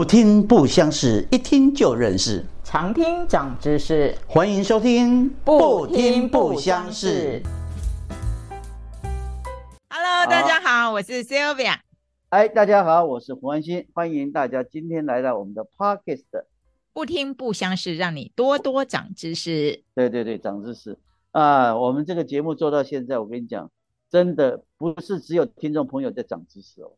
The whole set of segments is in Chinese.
不听不相识，一听就认识。常听长知识，欢迎收听不听不相识。Hello，大家好，我是 Sylvia。哎，大家好，我是胡安心，欢迎大家今天来到我们的 Podcast。不听不相识，让你多多长知识。对对对，长知识啊！我们这个节目做到现在，我跟你讲，真的不是只有听众朋友在长知识哦，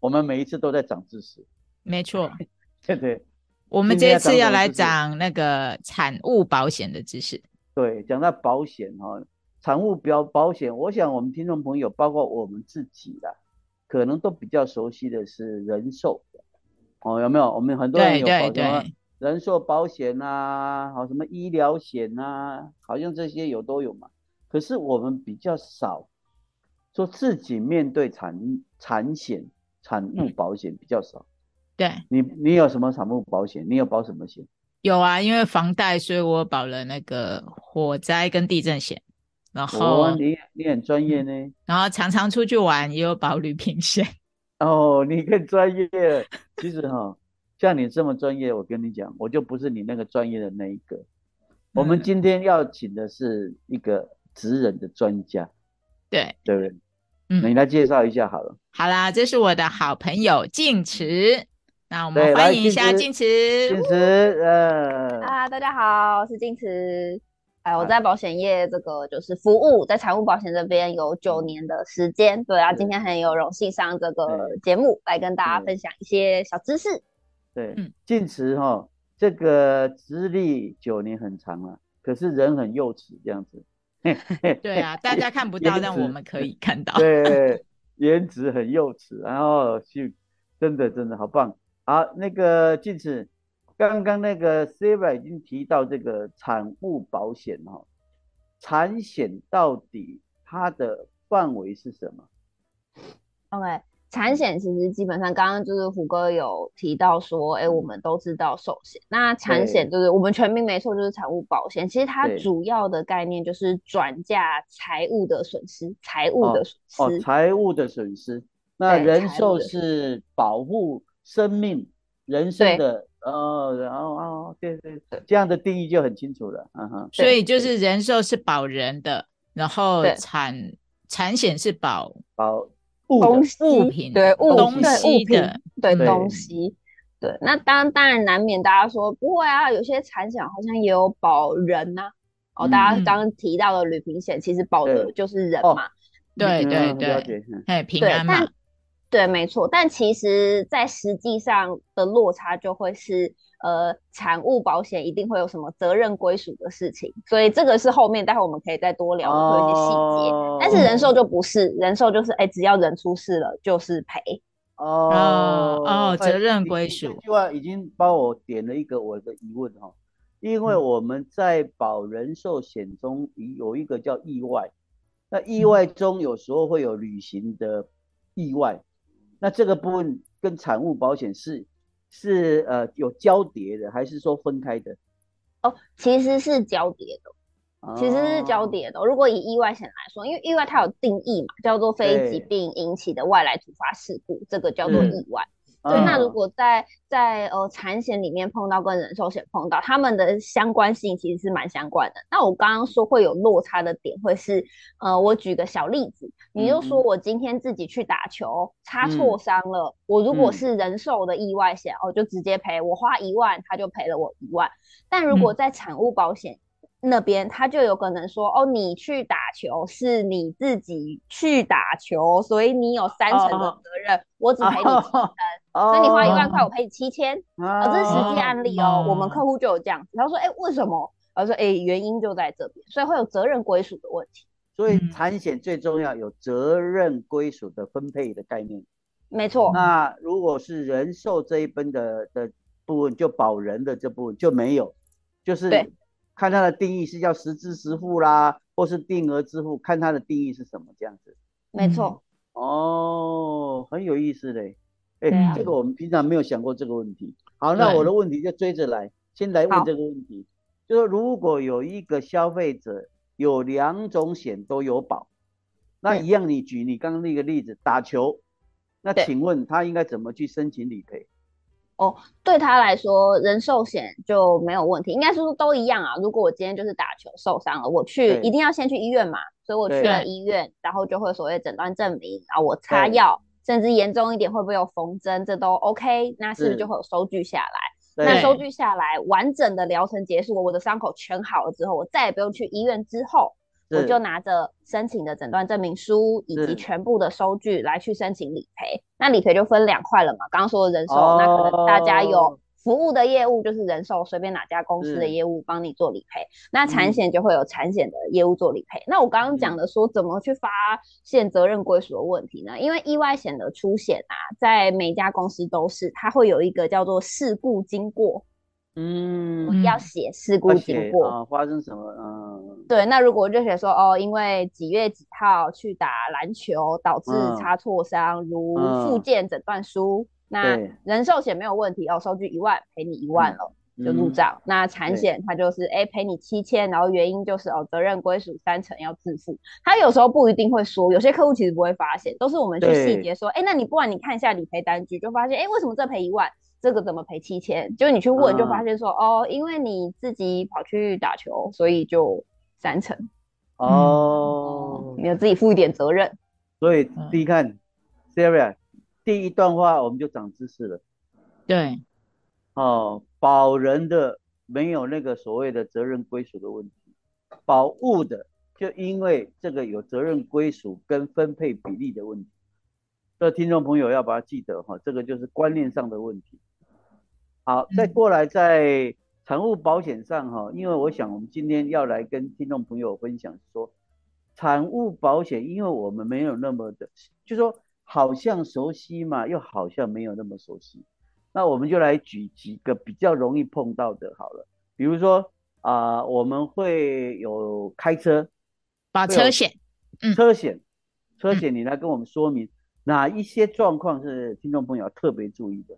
我们每一次都在长知识。没错，对对，我们这次要来讲那个产物保险的知识。对，讲到保险哈，产物保保险，我想我们听众朋友，包括我们自己的，可能都比较熟悉的是人寿哦，有没有？我们很多人有保什么人寿保险呐，好什么医疗险呐，好像这些有都有嘛。可是我们比较少说自己面对产产险、产物保险比较少。对你，你有什么产物保险？你有保什么险？有啊，因为房贷，所以我保了那个火灾跟地震险。然后你你很专业呢。然后常常出去玩，也有保旅平险。哦，你更专业。其实哈，像你这么专业，我跟你讲，我就不是你那个专业的那一个。我们今天要请的是一个职人的专家。对，对不对？嗯，你来介绍一下好了。好啦，这是我的好朋友静慈。那我们欢迎一下静慈。静慈，呃，啊，大家好，我是静慈。哎，我在保险业这个就是服务，在财务保险这边有九年的时间。对啊，今天很有荣幸上这个节目来跟大家分享一些小知识。对，晋慈哈，这个资历九年很长了，可是人很幼稚这样子。对啊，大家看不 到，但我们可以看到。对，颜值很幼稚，然后就真的真的好棒。好，那个静子，刚刚那个 Sarah 已经提到这个产物保险哈，产险到底它的范围是什么？OK，产险其实基本上刚刚就是虎哥有提到说，哎，我们都知道寿险，那产险就是我们全名没错，就是产物保险。其实它主要的概念就是转嫁财务的损失，财务的损失，哦，财务的损失。那人寿是保护。生命、人生的哦，然后哦，对对对，这样的定义就很清楚了，嗯哼。所以就是人寿是保人的，然后产产险是保保物物品，对物东西的，对东西，对。那当当然难免大家说不会啊，有些产险好像也有保人呐。哦，大家刚刚提到的旅行险，其实保的就是人嘛。对对对，哎，平安嘛。对，没错，但其实，在实际上的落差就会是，呃，产物保险一定会有什么责任归属的事情，所以这个是后面待会我们可以再多聊会有一些细节。但是人寿就不是，人寿就是，哎，只要人出事了就是赔。哦哦，责任归属。这句话已经帮我点了一个我的疑问哈，因为我们在保人寿险中有一个叫意外，那意外中有时候会有旅行的意外。那这个部分跟产物保险是是呃有交叠的，还是说分开的？哦，其实是交叠的，其实是交叠的。如果以意外险来说，因为意外它有定义嘛，叫做非疾病引起的外来突发事故，这个叫做意外。对，那如果在在呃产险里面碰到跟人寿险碰到，他们的相关性其实是蛮相关的。那我刚刚说会有落差的点，会是呃，我举个小例子，你就说我今天自己去打球擦挫伤了，我如果是人寿的意外险，我就直接赔，我花一万，他就赔了我一万。但如果在产物保险，那边他就有可能说哦，你去打球是你自己去打球，所以你有三成的责任，我只赔你七成，所以你花一万块，我赔你七千。啊，这是实际案例哦，我们客户就有这样子。他说，哎，为什么？他说，哎，原因就在这边，所以会有责任归属的问题。所以产险最重要有责任归属的分配的概念。没错。那如果是人寿这一边的的部分，就保人的这部分就没有，就是。看它的定义是叫实支实付啦，或是定额支付，看它的定义是什么这样子。没错。哦，很有意思嘞。哎，这个我们平常没有想过这个问题。好，那我的问题就追着来，先来问这个问题，就说如果有一个消费者有两种险都有保，那一样你举你刚刚那个例子打球，那请问他应该怎么去申请理赔？哦，对他来说，人寿险就没有问题，应该说都一样啊。如果我今天就是打球受伤了，我去一定要先去医院嘛，所以我去了医院，然后就会所谓诊断证明，然后我擦药，甚至严重一点会不会有缝针，这都 OK，那是不是就会有收据下来？那收据下来，完整的疗程结束，我的伤口全好了之后，我再也不用去医院之后。我就拿着申请的诊断证明书以及全部的收据来去申请理赔。那理赔就分两块了嘛，刚刚说的人寿，那可能大家有服务的业务就是人寿，随便哪家公司的业务帮你做理赔。那产险就会有产险的业务做理赔。那我刚刚讲的说怎么去发现责任归属的问题呢？因为意外险的出险啊，在每家公司都是，它会有一个叫做事故经过。嗯，要写事故经过。啊，发生什么？嗯，对，那如果就写说哦，因为几月几号去打篮球导致擦挫伤，如附件诊断书，那人寿险没有问题哦，收据一万赔你一万了，就入账。那产险它就是哎赔你七千，然后原因就是哦责任归属三成要自负。他有时候不一定会说，有些客户其实不会发现，都是我们去细节说，哎，那你不然你看一下理赔单据，就发现哎为什么这赔一万？这个怎么赔七千？就你去问，就发现说哦，因为你自己跑去打球，所以就三成哦，你要自己负一点责任。所以第一看，Sarah，第一段话我们就长知识了。对，哦，保人的没有那个所谓的责任归属的问题，保物的就因为这个有责任归属跟分配比例的问题。这听众朋友要把它记得哈，这个就是观念上的问题。好，再过来在产物保险上哈，因为我想我们今天要来跟听众朋友分享说，产物保险，因为我们没有那么的，就说好像熟悉嘛，又好像没有那么熟悉，那我们就来举几个比较容易碰到的，好了，比如说啊，我们会有开车保车险，车险，车险，你来跟我们说明哪一些状况是听众朋友特别注意的，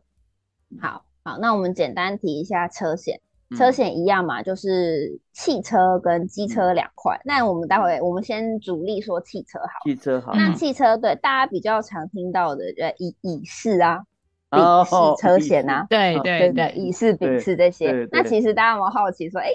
好。好，那我们简单提一下车险。车险一样嘛，就是汽车跟机车两块。那我们待会我们先主力说汽车好。汽车好。那汽车对大家比较常听到的，呃，乙乙式啊，丙式车险啊，对对对，乙式、丙式这些。那其实大家有没有好奇说，哎，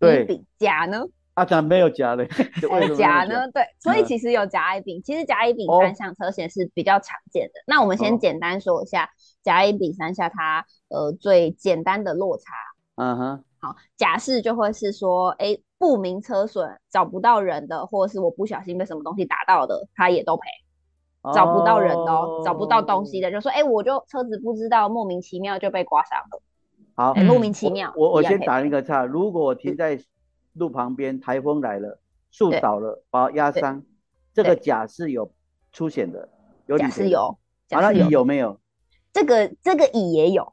乙丙甲呢？啊，咱没有甲的，甲呢？对，所以其实有甲乙丙，其实甲乙丙三项车险是比较常见的。那我们先简单说一下甲乙丙三项它呃最简单的落差。嗯哼，好，甲式就会是说，哎，不明车损找不到人的，或者是我不小心被什么东西打到的，他也都赔。找不到人的，找不到东西的，就说，哎，我就车子不知道莫名其妙就被刮伤了。好，莫名其妙。我我先打一个岔，如果我停在。路旁边，台风来了，树倒了，把压伤，这个甲是有出险的，有甲是有，好了，乙有没有？这个这个乙也有，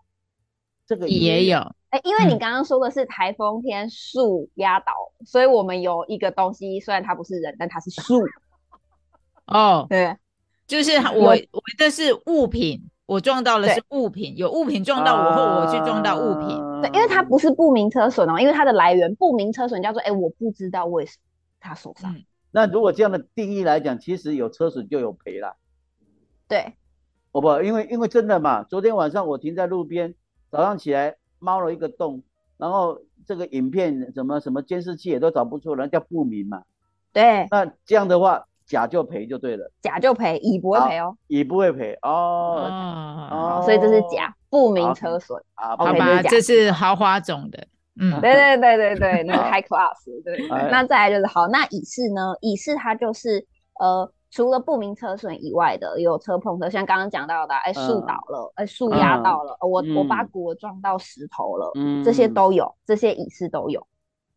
这个乙也有，哎，因为你刚刚说的是台风天树压倒，所以我们有一个东西，虽然它不是人，但它是树。哦，对，就是我我这是物品。我撞到了是物品，有物品撞到我或我去撞到物品，对，因为它不是不明车损哦，因为它的来源不明车损叫做，哎，我不知道为什么他受伤。那如果这样的定义来讲，其实有车损就有赔了。对，我不，因为因为真的嘛，昨天晚上我停在路边，早上起来猫了一个洞，然后这个影片什么什么监视器也都找不出来，叫不明嘛。对，那这样的话。甲就赔就对了，甲就赔，乙不会赔哦，乙不会赔哦，哦，所以这是甲不明车损啊，好吧，这是豪华种的，嗯，对对对对对，那个 high class，对，那再来就是好，那乙式呢？乙式它就是呃，除了不明车损以外的，有车碰车，像刚刚讲到的，哎，树倒了，哎，树压到了，我我把骨撞到石头了，这些都有，这些乙式都有，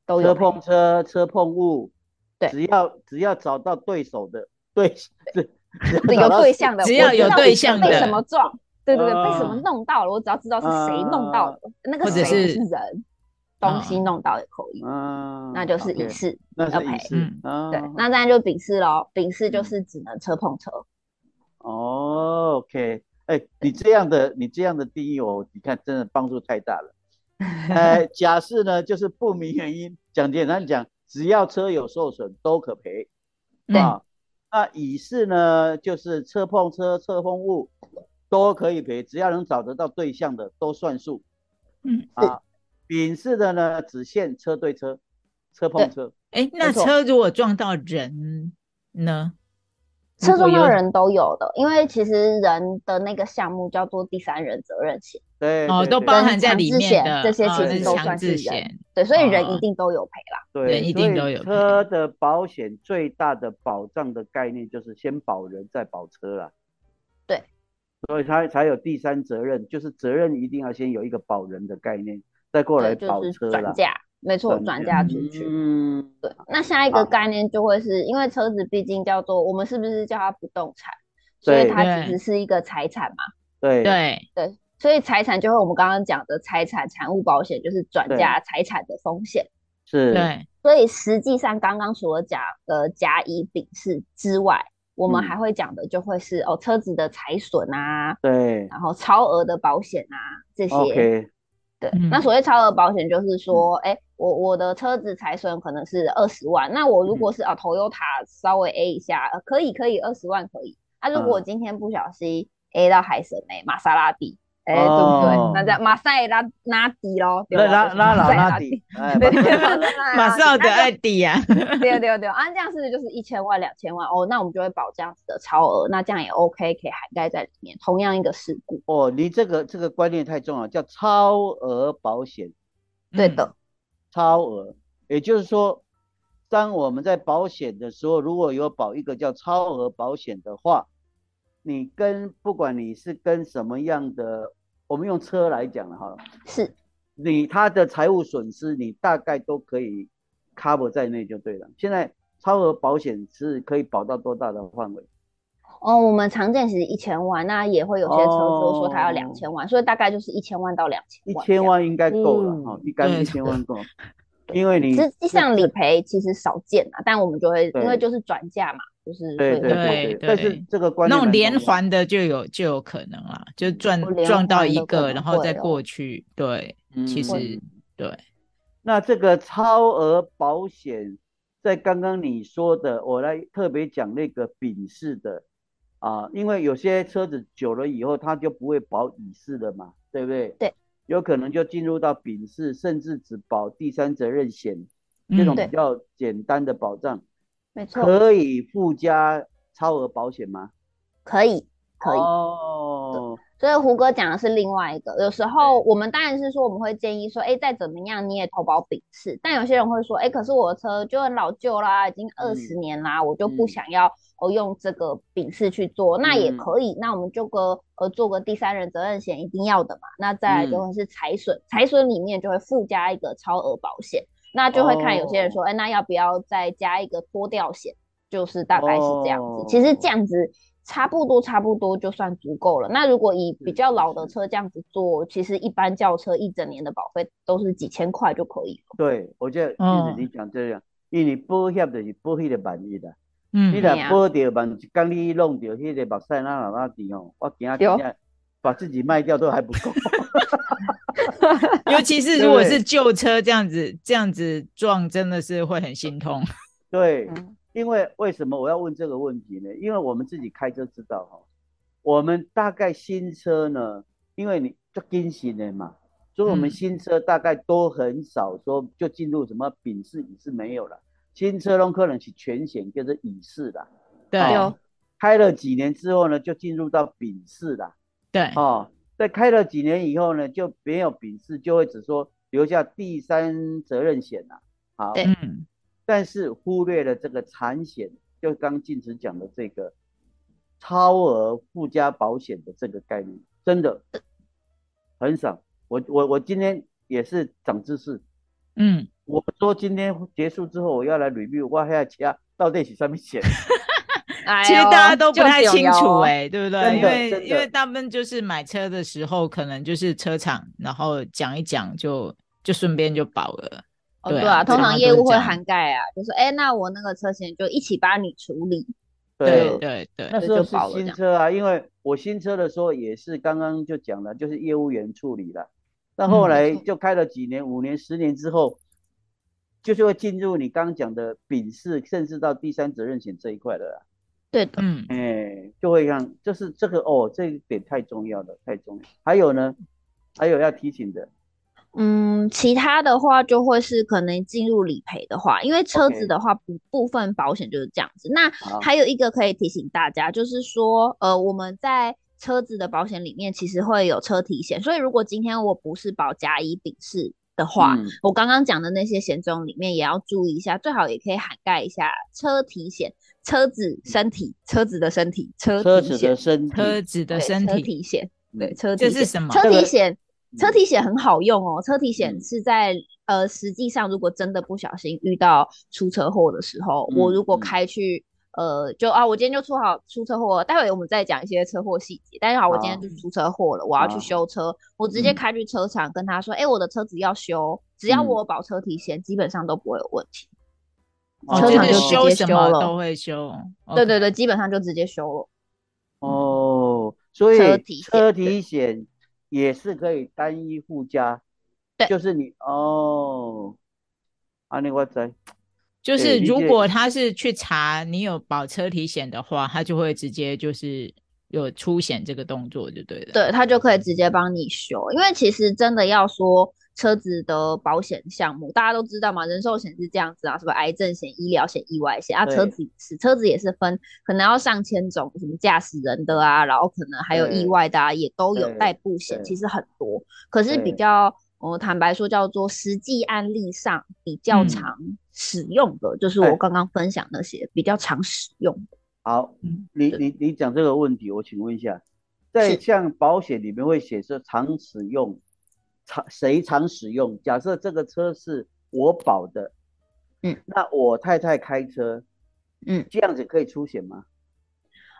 都有车碰车，车碰物。对只要只要找到对手的对，对有对象的，只要有对象的，被什么撞？对对对，被什么弄到了？我只要知道是谁弄到的，那个谁是人，东西弄到也可以，那就是乙式要赔。嗯，对，那当然就丙式喽。丙式就是只能车碰车。哦，OK，哎，你这样的你这样的定义我，你看真的帮助太大了。哎，甲式呢就是不明原因，讲简单讲。只要车有受损都可赔，啊，那乙式呢，就是车碰车、车碰物，都可以赔，只要能找得到对象的都算数。嗯。啊，丙式的呢只限车对车，车碰车。哎，那车如果撞到人呢？车撞到人都有的，因为其实人的那个项目叫做第三人责任险，对哦，都包含在里面的这些其实都算是人，对，所以人一定都有赔啦，对，人一定都有。车的保险最大的保障的概念就是先保人再保车啦，对，所以他才有第三责任，就是责任一定要先有一个保人的概念，再过来保车啦。没错，转嫁出去。嗯，对。那下一个概念就会是因为车子毕竟叫做我们是不是叫它不动产，所以它其实是一个财产嘛。对对对，所以财产就会我们刚刚讲的财产产物保险，就是转嫁财产的风险。是。对。所以实际上刚刚除了讲的甲乙丙是之外，我们还会讲的就会是哦车子的财损啊，对，然后超额的保险啊这些。对，那所谓超额保险就是说，哎。我我的车子财损可能是二十万，那我如果是啊头油塔稍微 A 一下，呃可以可以二十万可以。啊，如果今天不小心 A 到海神哎玛莎拉蒂，哎对不对？那叫马赛拉拉底咯，拉拉拉拉拉蒂，对对对，玛莎的爱迪呀，对对对，啊这样是不是就是一千万两千万哦？那我们就会保这样子的超额，那这样也 OK，可以涵盖在里面。同样一个事故哦，你这个这个观念太重要，叫超额保险，对的。超额，也就是说，当我们在保险的时候，如果有保一个叫超额保险的话，你跟不管你是跟什么样的，我们用车来讲了哈，是你他的财务损失，你大概都可以 cover 在内就对了。现在超额保险是可以保到多大的范围？哦，我们常见其实一千万，那也会有些车主说他要两千万，所以大概就是一千万到两千万。一千万应该够了哈，一干一千万够。因为你实际上理赔其实少见啊，但我们就会因为就是转嫁嘛，就是对对对。但是这个观那种连环的就有就有可能啦，就撞撞到一个然后再过去。对，其实对。那这个超额保险，在刚刚你说的，我来特别讲那个丙式的。啊，因为有些车子久了以后，它就不会保乙式的嘛，对不对？对，有可能就进入到丙式，甚至只保第三责任险这种比较简单的保障。没错。可以附加超额保险吗？可以，可以。哦。所以胡哥讲的是另外一个，有时候我们当然是说我们会建议说，哎，再怎么样你也投保丙式，但有些人会说，哎，可是我的车就很老旧啦，已经二十年啦，我就不想要哦用这个丙式去做，那也可以，那我们就个呃做个第三人责任险，一定要的嘛。那再来就会是财损，财损里面就会附加一个超额保险，那就会看有些人说，哎，那要不要再加一个脱掉险，就是大概是这样子。其实这样子。差不多，差不多就算足够了。那如果以比较老的车这样子做，其实一般轿车一整年的保费都是几千块就可以了。对，我觉得就是你讲这样，因为保险就是保险的万一的。嗯，你若保掉万一，刚你弄掉迄个目屎那哪哪滴哦，我惊惊把自己卖掉都还不够。尤其是如果是旧车这样子，这样子撞真的是会很心痛。对。因为为什么我要问这个问题呢？因为我们自己开车知道哈，我们大概新车呢，因为你就更新的嘛，所以我们新车大概都很少说就进入什么丙式、乙式没有了，新车都可能是全险就是乙式的，对，开了几年之后呢，就进入到丙式啦，对，哦，在开了几年以后呢，就没有丙式，就会只说留下第三责任险了，好，嗯。但是忽略了这个产险，就刚静子讲的这个超额附加保险的这个概念，真的很少。我我我今天也是长知识，嗯，我说今天结束之后我要来 review，我还要加到底是什么险？其实大家都不太清楚哎，对不对？因为因为大部分就是买车的时候，可能就是车厂，然后讲一讲就就顺便就保了。哦，对啊，通常业务会涵盖啊，就是哎，那我那个车险就一起帮你处理。对对对，那时候是新车啊，因为我新车的时候也是刚刚就讲了，就是业务员处理了。但后来就开了几年，五年、十年之后，就是会进入你刚刚讲的丙式，甚至到第三责任险这一块的。对的，嗯，哎，就会让，就是这个哦，这一点太重要了，太重要。还有呢，还有要提醒的。嗯，其他的话就会是可能进入理赔的话，因为车子的话，部部分保险就是这样子。那还有一个可以提醒大家，就是说，呃，我们在车子的保险里面其实会有车体险，所以如果今天我不是保甲乙丙式的话，我刚刚讲的那些险种里面也要注意一下，最好也可以涵盖一下车体险，车子身体，车子的身体，车体。险，车子的身体，车体险，对，车这是什么？车体险。车体险很好用哦，车体险是在呃，实际上如果真的不小心遇到出车祸的时候，我如果开去呃，就啊，我今天就出好出车祸，待会我们再讲一些车祸细节。但是好，我今天就出车祸了，我要去修车，我直接开去车厂跟他说，哎，我的车子要修，只要我保车体险，基本上都不会有问题。车厂就直接修了，都会修。对对对，基本上就直接修了。哦，所以车体险。也是可以单一附加，对，就是你哦，啊，你我在，就是如果他是去查你有保车体险的话，他就会直接就是有出险这个动作就对了，对他就可以直接帮你修，因为其实真的要说。车子的保险项目大家都知道嘛，人寿险是这样子啊，什么癌症险、医疗险、意外险啊，车子是车子也是分，可能要上千种，什么驾驶人的啊，然后可能还有意外的啊，也都有代步险，其实很多。可是比较，我坦白说，叫做实际案例上比较常使用的，就是我刚刚分享那些比较常使用的。好，你你你讲这个问题，我请问一下，在像保险里面会写说常使用。常谁常使用？假设这个车是我保的，嗯，那我太太开车，嗯，这样子可以出险吗？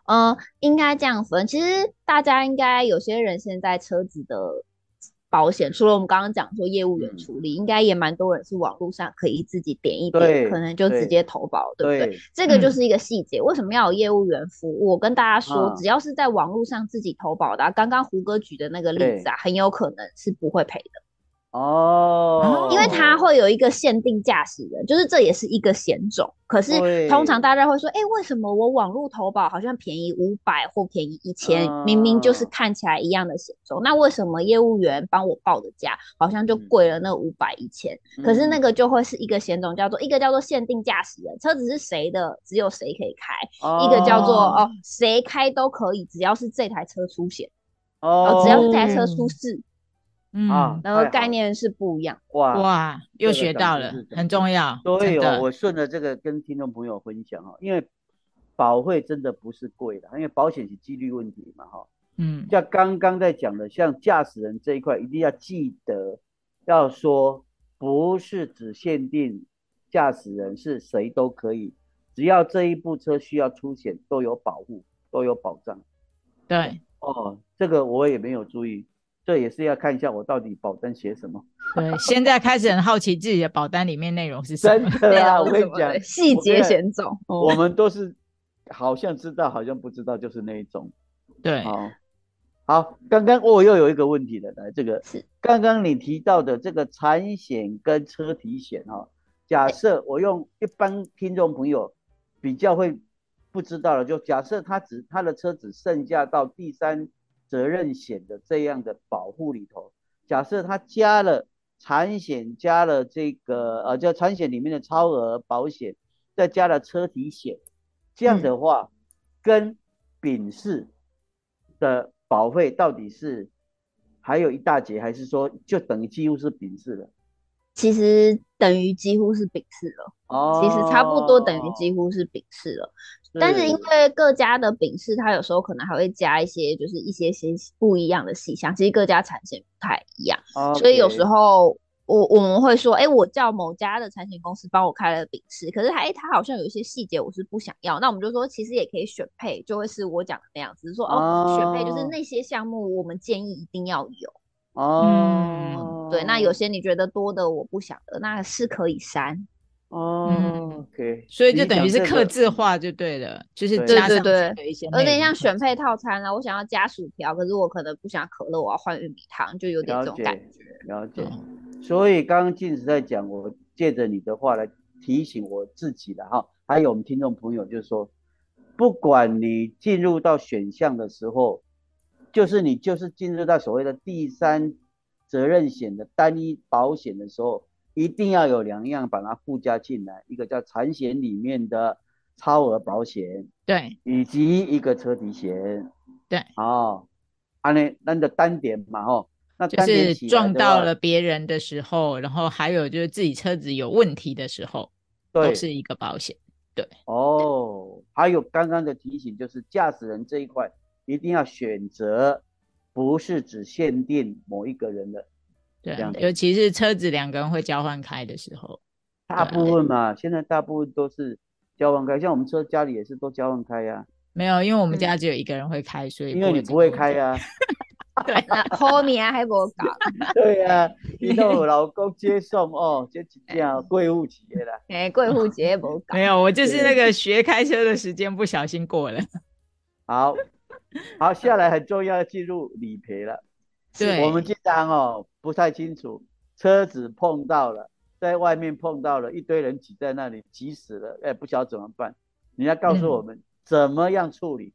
呃，应该这样分。其实大家应该有些人现在车子的。保险除了我们刚刚讲说业务员处理，应该也蛮多人是网络上可以自己点一点，可能就直接投保，对不对？这个就是一个细节。为什么要有业务员服务？我跟大家说，只要是在网络上自己投保的，刚刚胡哥举的那个例子啊，很有可能是不会赔的。哦，因为它会有一个限定驾驶人，就是这也是一个险种。可是通常大家会说，哎，为什么我网络投保好像便宜五百或便宜一千？明明就是看起来一样的险种，那为什么业务员帮我报的价好像就贵了那五百一千？可是那个就会是一个险种，叫做一个叫做限定驾驶人，车子是谁的，只有谁可以开；一个叫做哦，谁开都可以，只要是这台车出险，哦，只要是这台车出事。嗯，然后概念是不一样。哇哇，又学到了，很重要。所以哦，我顺着这个跟听众朋友分享哈，因为保费真的不是贵的，因为保险是几率问题嘛哈。嗯，像刚刚在讲的，像驾驶人这一块，一定要记得要说，不是只限定驾驶人，是谁都可以，只要这一部车需要出险，都有保护，都有保障。对，哦，这个我也没有注意。这也是要看一下我到底保单写什么。对，现在开始很好奇自己的保单里面内容是什么。真的啊，我跟你讲，细节险种，我们都是好像知道，好像不知道，就是那一种。对，好，好，刚刚我又有一个问题了，来，这个是刚刚你提到的这个产险跟车体险哈。假设我用一般听众朋友比较会不知道了，就假设他只他的车只剩下到第三。责任险的这样的保护里头，假设他加了产险，加了这个呃叫产险里面的超额保险，再加了车体险，这样的话，跟丙式的保费到底是还有一大截，还是说就等于几乎是丙式了？其实等于几乎是丙式了，哦，其实差不多等于几乎是丙式了。但是因为各家的饼式，它有时候可能还会加一些，就是一些些不一样的细项。其实各家产险不太一样，所以有时候我我们会说，哎，我叫某家的产险公司帮我开了饼式，可是他哎，它好像有一些细节我是不想要，那我们就说其实也可以选配，就会是我讲的那样子，说哦，选配就是那些项目我们建议一定要有哦。对，那有些你觉得多的我不想的，那是可以删。哦，OK，所以就等于是刻字化就对了，就是对对对，有点像选配套餐了。我想要加薯条，可是我可能不想可乐，我要换玉米汤，就有点这种感觉。了解。所以刚刚静子在讲，我借着你的话来提醒我自己的哈，还有我们听众朋友，就是说，不管你进入到选项的时候，就是你就是进入到所谓的第三责任险的单一保险的时候，一定要有两样把它附加进来，一个叫产险里面的超额保险，对，以及一个车体险，对，哦，安那那的单点嘛，吼，那就是撞到了别人的时候，然后还有就是自己车子有问题的时候，都是一个保险。对。哦，还有刚刚的提醒，就是驾驶人这一块一定要选择，不是只限定某一个人的，对，尤其是车子两个人会交换开的时候，大部分嘛，现在大部分都是交换开，像我们车家里也是都交换开呀。没有，因为我们家只有一个人会开，所以因为你不会开呀。对，后面 还不搞。对呀，你都老公接送哦，这几件贵妇节啦。哎，贵妇节不搞。没有，我就是那个学开车的时间不小心过了。好，好，下来很重要，进入理赔了。对，我们经常哦不太清楚，车子碰到了，在外面碰到了一堆人挤在那里，挤死了，哎，不晓得怎么办？你要告诉我们怎么样处理？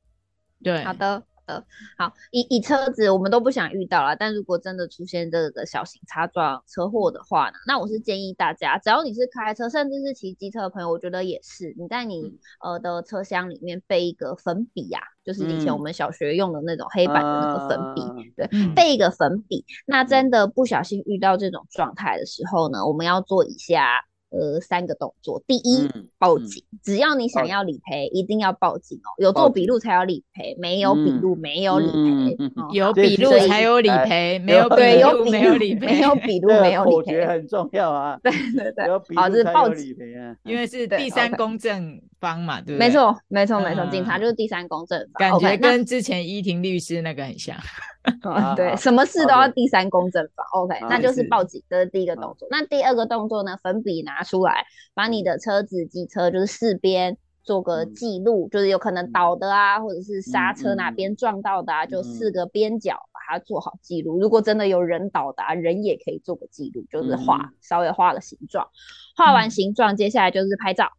对，好的。呃好，以以车子我们都不想遇到了，但如果真的出现这个小型擦撞车祸的话呢，那我是建议大家，只要你是开车，甚至是骑机车的朋友，我觉得也是，你在你呃的车厢里面备一个粉笔呀，就是以前我们小学用的那种黑板的那个粉笔，对，备一个粉笔，那真的不小心遇到这种状态的时候呢，我们要做以下。呃，三个动作。第一，报警。只要你想要理赔，一定要报警哦。有做笔录才有理赔，没有笔录没有理赔。有笔录才有理赔，没有笔录没有理赔。没有笔 录没有理赔，很重要啊。对对对，好，这是报警，因为是第三公证方嘛，对不对？没错，没错，没错，警察就是第三公证方。感觉跟之前依婷律师那个很像。对，什么事都要第三公正法，OK，那就是报警，这是第一个动作。那第二个动作呢？粉笔拿出来，把你的车子、机车就是四边做个记录，就是有可能倒的啊，或者是刹车哪边撞到的啊，就四个边角把它做好记录。如果真的有人倒的，啊人也可以做个记录，就是画稍微画个形状。画完形状，接下来就是拍照。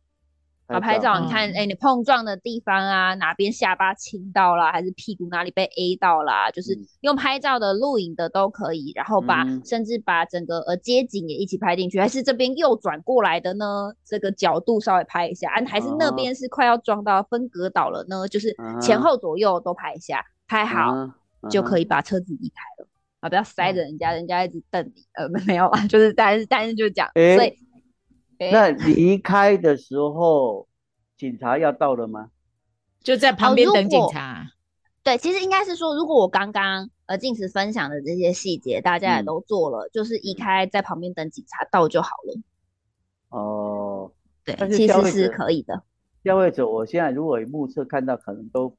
啊，拍照，你看，哎，你碰撞的地方啊，哪边下巴倾到了，还是屁股哪里被 A 到了，就是用拍照的、录影的都可以，然后把甚至把整个呃街景也一起拍进去，还是这边右转过来的呢？这个角度稍微拍一下，啊，还是那边是快要撞到分隔岛了呢？就是前后左右都拍一下，拍好就可以把车子移开了。啊，不要塞着人家，人家一直瞪你，呃，没有啊，就是但是但是就讲，所以。那离开的时候，警察要到了吗？就在旁边等警察。对，其实应该是说，如果我刚刚呃静慈分享的这些细节，大家也都做了，就是移开在旁边等警察到就好了。哦，对，其实是可以的。消费者，我现在如果目测看到，可能都。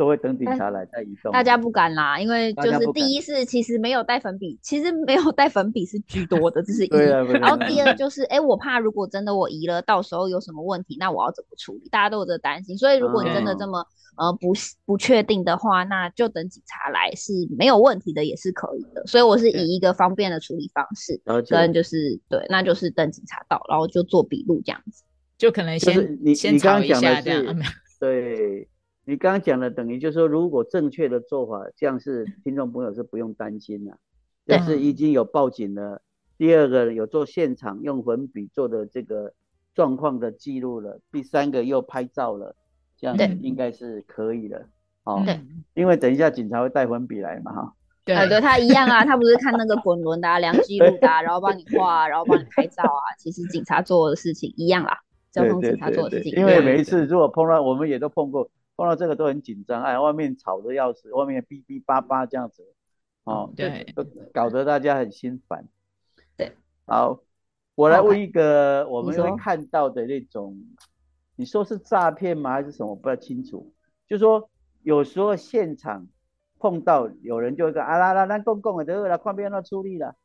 都会等警察来再移动。大家不敢啦，因为就是第一是其实没有带粉笔，其实没有带粉笔是居多的，这是一。然后第二 就是，哎，我怕如果真的我移了，到时候有什么问题，那我要怎么处理？大家都有这担心，所以如果你真的这么呃不不确定的话，那就等警察来是没有问题的，也是可以的。所以我是以一个方便的处理方式，跟就是对，那就是等警察到，然后就做笔录这样子，就可能先你先吵一下这样。对。你刚刚讲的等于就是说，如果正确的做法，这样是听众朋友是不用担心的。就是已经有报警了，第二个有做现场用粉笔做的这个状况的记录了，第三个又拍照了，这样应该是可以的。哦，对，因为等一下警察会带粉笔来嘛，哈。对，对他一样啊，他不是看那个滚轮的、量记录的，然后帮你画，然后帮你拍照啊。其实警察做的事情一样啦，交通警察做的事情。因为每一次如果碰到，我们也都碰过。碰到这个都很紧张，哎，外面吵的要死，外面哔哔叭叭这样子，哦，对，都搞得大家很心烦。对，好，我来问一个我们会看到的那种，你说是诈骗吗，还是什么？不太清楚。就说有时候现场碰到有人就会说啊啦啦，那公共的来换边要出力了，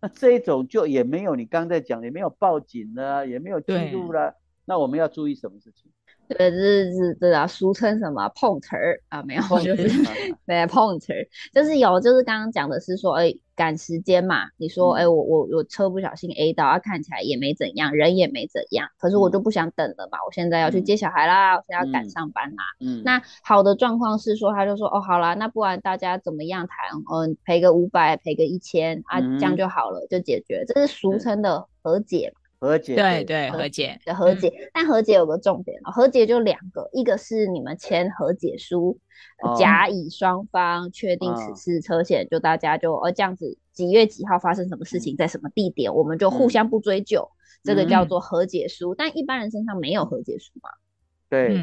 那这一种就也没有你刚才讲，也没有报警了，也没有记录了，那我们要注意什么事情？对，是是，这啊，俗称什么碰瓷儿啊？没有，就是 对碰瓷儿，就是有，就是刚刚讲的是说，哎，赶时间嘛。你说，哎，我我我车不小心 A 到，啊，看起来也没怎样，人也没怎样，可是我就不想等了嘛。我现在要去接小孩啦，我现在要赶上班啦。嗯，那好的状况是说，他就说，哦，好啦，那不然大家怎么样谈？嗯，赔个五百，赔个一千啊，这样就好了，就解决。这是俗称的和解。和解，对对，和解的和解，但和解有个重点哦，和解就两个，一个是你们签和解书，甲乙双方确定此次车险，就大家就呃这样子，几月几号发生什么事情，在什么地点，我们就互相不追究，这个叫做和解书。但一般人身上没有和解书嘛？对，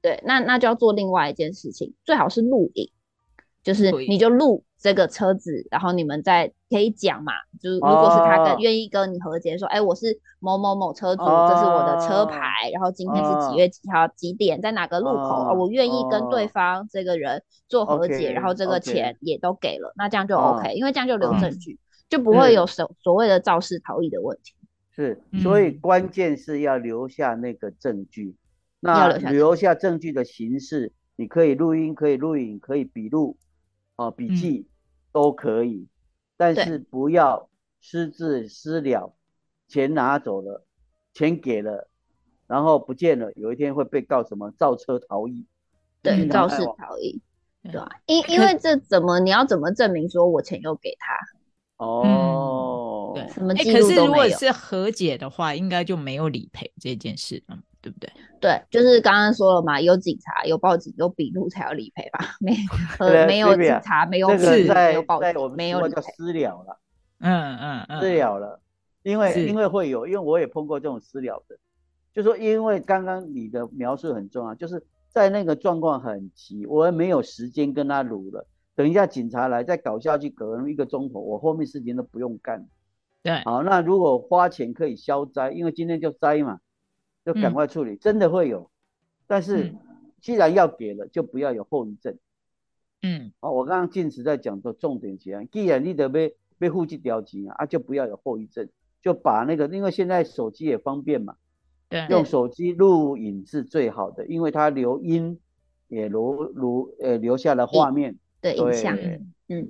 对，那那就要做另外一件事情，最好是录影。就是你就录这个车子，然后你们再可以讲嘛。就是如果是他跟愿意跟你和解，说，哎，我是某某某车主，这是我的车牌，然后今天是几月几号几点，在哪个路口，我愿意跟对方这个人做和解，然后这个钱也都给了，那这样就 OK，因为这样就留证据，就不会有所所谓的肇事逃逸的问题。是，所以关键是要留下那个证据，那留下证据的形式，你可以录音，可以录影，可以笔录。哦，笔记都可以，但是不要私自私了，钱拿走了，钱给了，然后不见了，有一天会被告什么造车逃逸？对，肇事逃逸，对吧？因因为这怎么你要怎么证明说我钱又给他？哦，对，什么记录都没有。可是如果是和解的话，应该就没有理赔这件事了。对不对？对，就是刚刚说了嘛，有警察、有报警、有笔录才有理赔吧？没，呃，没有警察、没有是没有报警，没有叫私了了。嗯嗯嗯，私了了，因为因为会有，因为我也碰过这种私了的，就说因为刚刚你的描述很重要，就是在那个状况很急，我没有时间跟他撸了，等一下警察来再搞下去，可能一个钟头，我后面事情都不用干。对，好，那如果花钱可以消灾，因为今天就灾嘛。就赶快处理，真的会有，但是既然要给了，就不要有后遗症。嗯，哦，我刚刚进持在讲的重点讲，既然你得被被户籍调集啊，就不要有后遗症，就把那个，因为现在手机也方便嘛，对，用手机录影是最好的，因为它留音也留留呃留下了画面，对，影。像，嗯。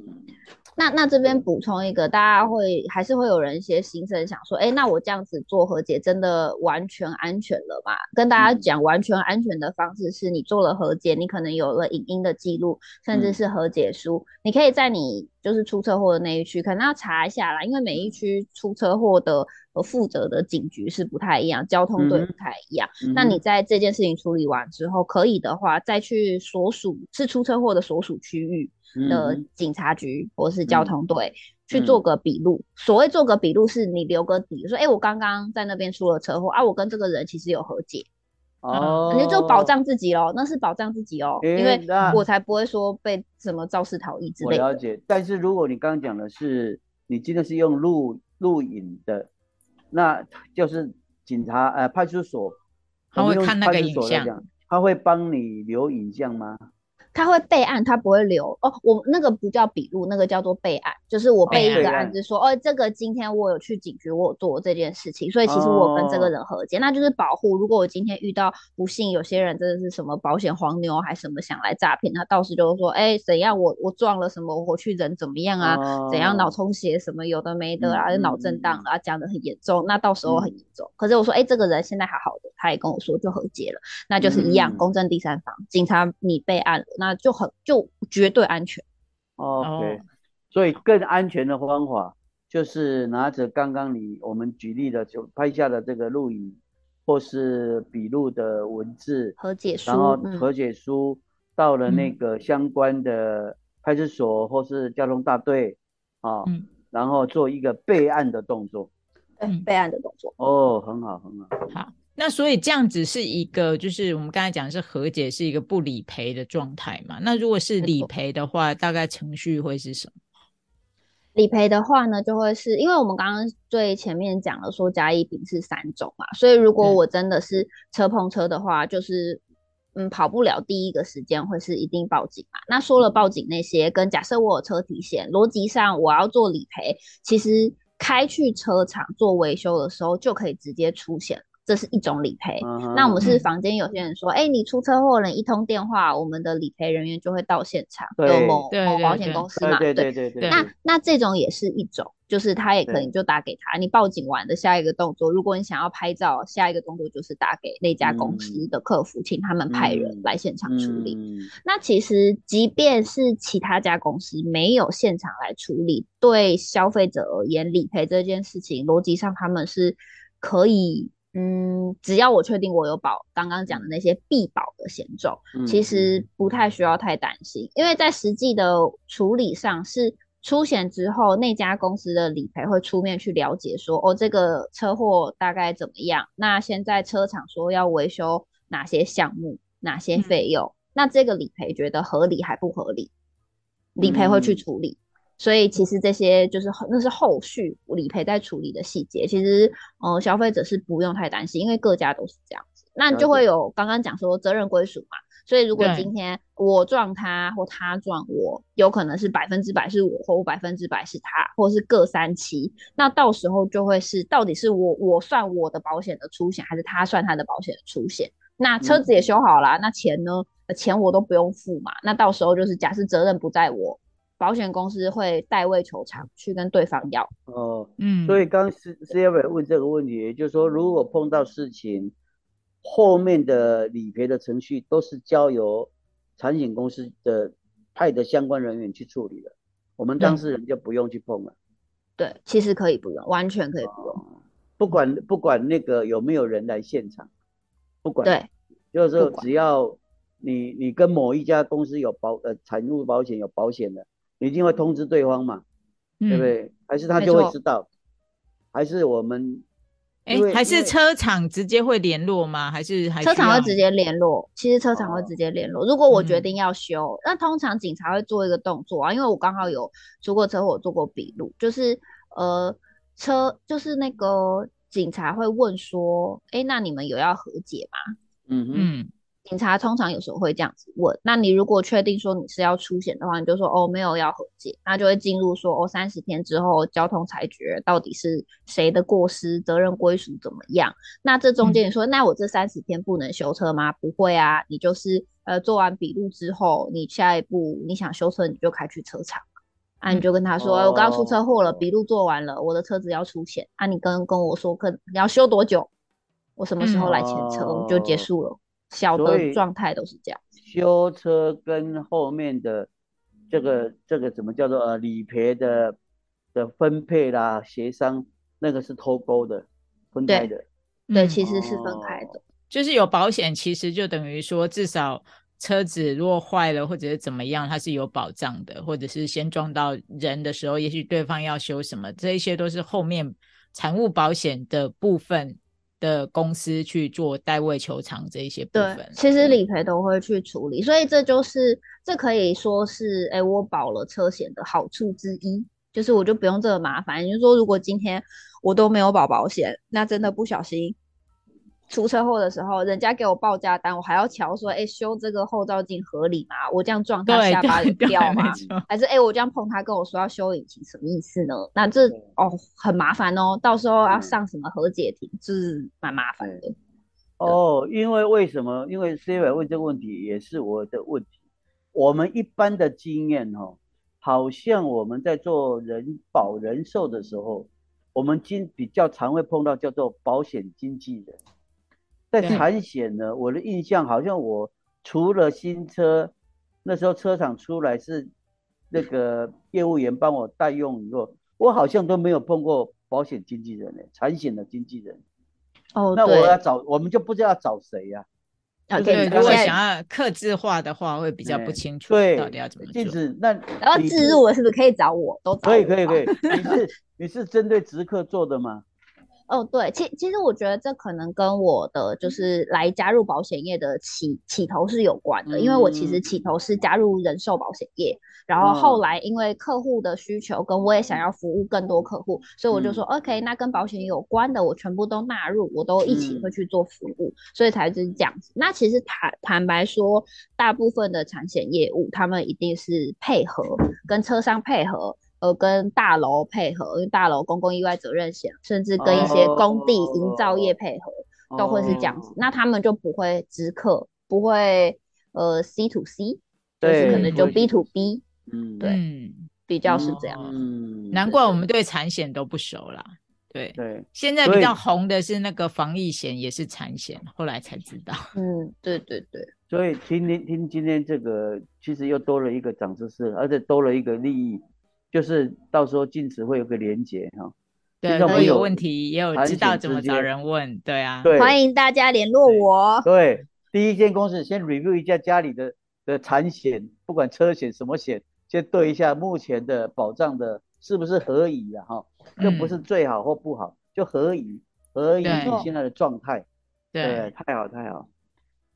那那这边补充一个，大家会还是会有人一些心声，想说，哎，那我这样子做和解，真的完全安全了吗？跟大家讲，完全安全的方式是你做了和解，你可能有了影音的记录，甚至是和解书，你可以在你就是出车祸的那一区，可能要查一下啦，因为每一区出车祸的和负责的警局是不太一样，交通队不太一样。那你在这件事情处理完之后，可以的话，再去所属是出车祸的所属区域。的警察局或是交通队去做个笔录，所谓做个笔录是你留个底，说哎，我刚刚在那边出了车祸啊，我跟这个人其实有和解，哦，你就保障自己哦，那是保障自己哦，因为我才不会说被什么肇事逃逸之类的。我了解，但是如果你刚刚讲的是你真的是用录录影的，那就是警察呃派出所他会看那个影像，他会帮你留影像吗？他会备案，他不会留哦。我那个不叫笔录，那个叫做备案，就是我备一个案子，说哦，这个今天我有去警局，我有做这件事情，所以其实我跟这个人和解，那就是保护。如果我今天遇到不幸，有些人真的是什么保险黄牛还什么想来诈骗，他到时就说，哎，怎样我我撞了什么，我去人怎么样啊？怎样脑充血什么有的没的啊，脑震荡啊，讲的很严重，那到时候很严重。可是我说，哎，这个人现在还好的，他也跟我说就和解了，那就是一样，公正第三方，警察你备案了，那。那就很就绝对安全，OK。所以更安全的方法就是拿着刚刚你我们举例的就拍下的这个录影或是笔录的文字和解书，然后和解书到了那个相关的派出所或是交通大队啊，然后做一个备案的动作，对，备案的动作。哦，很好，很好，好。那所以这样子是一个，就是我们刚才讲是和解，是一个不理赔的状态嘛？那如果是理赔的话，大概程序会是什么？理赔的话呢，就会是因为我们刚刚最前面讲了说甲乙丙是三种嘛，所以如果我真的是车碰车的话，就是嗯跑不了第一个时间会是一定报警嘛。那说了报警那些，跟假设我有车体险，逻辑上我要做理赔，其实开去车厂做维修的时候就可以直接出现了。这是一种理赔。那我们是房间有些人说，哎，你出车祸了，一通电话，我们的理赔人员就会到现场，有某某保险公司嘛？对对对对。那那这种也是一种。就是他也可能就打给他，你报警完的下一个动作，如果你想要拍照，下一个动作就是打给那家公司的客服，请他们派人来现场处理。那其实即便是其他家公司没有现场来处理，对消费者而言，理赔这件事情逻辑上他们是可以，嗯，只要我确定我有保刚刚讲的那些必保的险种，其实不太需要太担心，因为在实际的处理上是。出险之后，那家公司的理赔会出面去了解，说哦，这个车祸大概怎么样？那现在车厂说要维修哪些项目、哪些费用？那这个理赔觉得合理还不合理？理赔会去处理。所以其实这些就是那是后续理赔在处理的细节。其实，呃，消费者是不用太担心，因为各家都是这样子。那就会有刚刚讲说责任归属嘛。所以，如果今天我撞他或他撞我，有可能是百分之百是我，或百分之百是他，或是各三七，那到时候就会是到底是我我算我的保险的出险，还是他算他的保险的出险？那车子也修好了，那钱呢？钱我都不用付嘛？那到时候就是假设责任不在我，保险公司会代位求偿去跟对方要。哦，嗯。所以刚 C C F 问这个问题，也就是说，如果碰到事情。后面的理赔的程序都是交由产险公司的派的相关人员去处理的，我们当事人就不用去碰了。对，其实可以不用，完全可以不用。不管不管那个有没有人来现场，不管，对，就是说只要你你跟某一家公司有保呃产物保险有保险的，你一定会通知对方嘛，对不对？还是他就会知道，还是我们。哎，还是车厂直接会联络吗？还是还车厂会直接联络？其实车厂会直接联络。如果我决定要修，那通常警察会做一个动作啊，因为我刚好有出过车祸，做过笔录，就是呃，车就是那个警察会问说，哎，那你们有要和解吗？嗯嗯。警察通常有时候会这样子问，那你如果确定说你是要出险的话，你就说哦没有要和解，那就会进入说哦三十天之后交通裁决到底是谁的过失，责任归属怎么样？那这中间你说那我这三十天不能修车吗？不会啊，你就是呃做完笔录之后，你下一步你想修车你就开去车厂，啊你就跟他说我刚刚出车祸了，笔录做完了，我的车子要出险，啊你跟跟我说可你要修多久，我什么时候来签车？就结束了。小的状态都是这样，修车跟后面的这个这个怎么叫做呃理赔的的分配啦协商，那个是脱钩的，分开的。对，其实是分开的。就是有保险，其实就等于说至少车子如果坏了或者是怎么样，它是有保障的，或者是先撞到人的时候，也许对方要修什么，这一些都是后面产物保险的部分。的公司去做代位求偿这一些部分，其实理赔都会去处理，所以这就是这可以说是哎，我保了车险的好处之一，就是我就不用这么麻烦。就是说，如果今天我都没有保保险，那真的不小心。出车祸的时候，人家给我报价单，我还要瞧说，哎，修这个后照镜合理吗？我这样撞他下巴掉吗？还是哎，我这样碰他，跟我说要修引擎，什么意思呢？那这哦很麻烦哦，到时候要上什么和解庭，是蛮麻烦的。哦，因为为什么？因为 C 位问这个问题也是我的问题。我们一般的经验哦，好像我们在做人保人寿的时候，我们经比较常会碰到叫做保险经纪人。在产险呢，我的印象好像我除了新车，那时候车厂出来是那个业务员帮我代用以后，我好像都没有碰过保险经纪人呢，产险的经纪人。哦，那我要找我们就不知道找谁呀。啊，对，如果想要刻字化的话，会比较不清楚到底要怎么做。那然后自入了是不是可以找我？都可以，可以，可以。你是你是针对直客做的吗？哦，对，其其实我觉得这可能跟我的就是来加入保险业的起起头是有关的，因为我其实起头是加入人寿保险业，然后后来因为客户的需求跟我也想要服务更多客户，所以我就说 OK，那跟保险有关的我全部都纳入，我都一起会去做服务，所以才是这样子。那其实坦坦白说，大部分的产险业务他们一定是配合跟车商配合。呃，跟大楼配合，因为大楼公共意外责任险，甚至跟一些工地营造业配合，都会是这样子，那他们就不会直客，不会呃 C to C，就是可能就 B to B，嗯，对，比较是这样。嗯，难怪我们对产险都不熟啦。对对，现在比较红的是那个防疫险，也是产险，后来才知道。嗯，对对对。所以听听听今天这个，其实又多了一个长知识，而且多了一个利益，就是到时候进池会有个连接哈。对，如果有问题也有知道怎么找人问，对啊，对，欢迎大家联络我。对，第一间公司先 review 一下家里的的产险，不管车险什么险，先对一下目前的保障的是不是合宜啊哈，这不是最好或不好，就合宜，合宜你现在的状态。对，太好太好。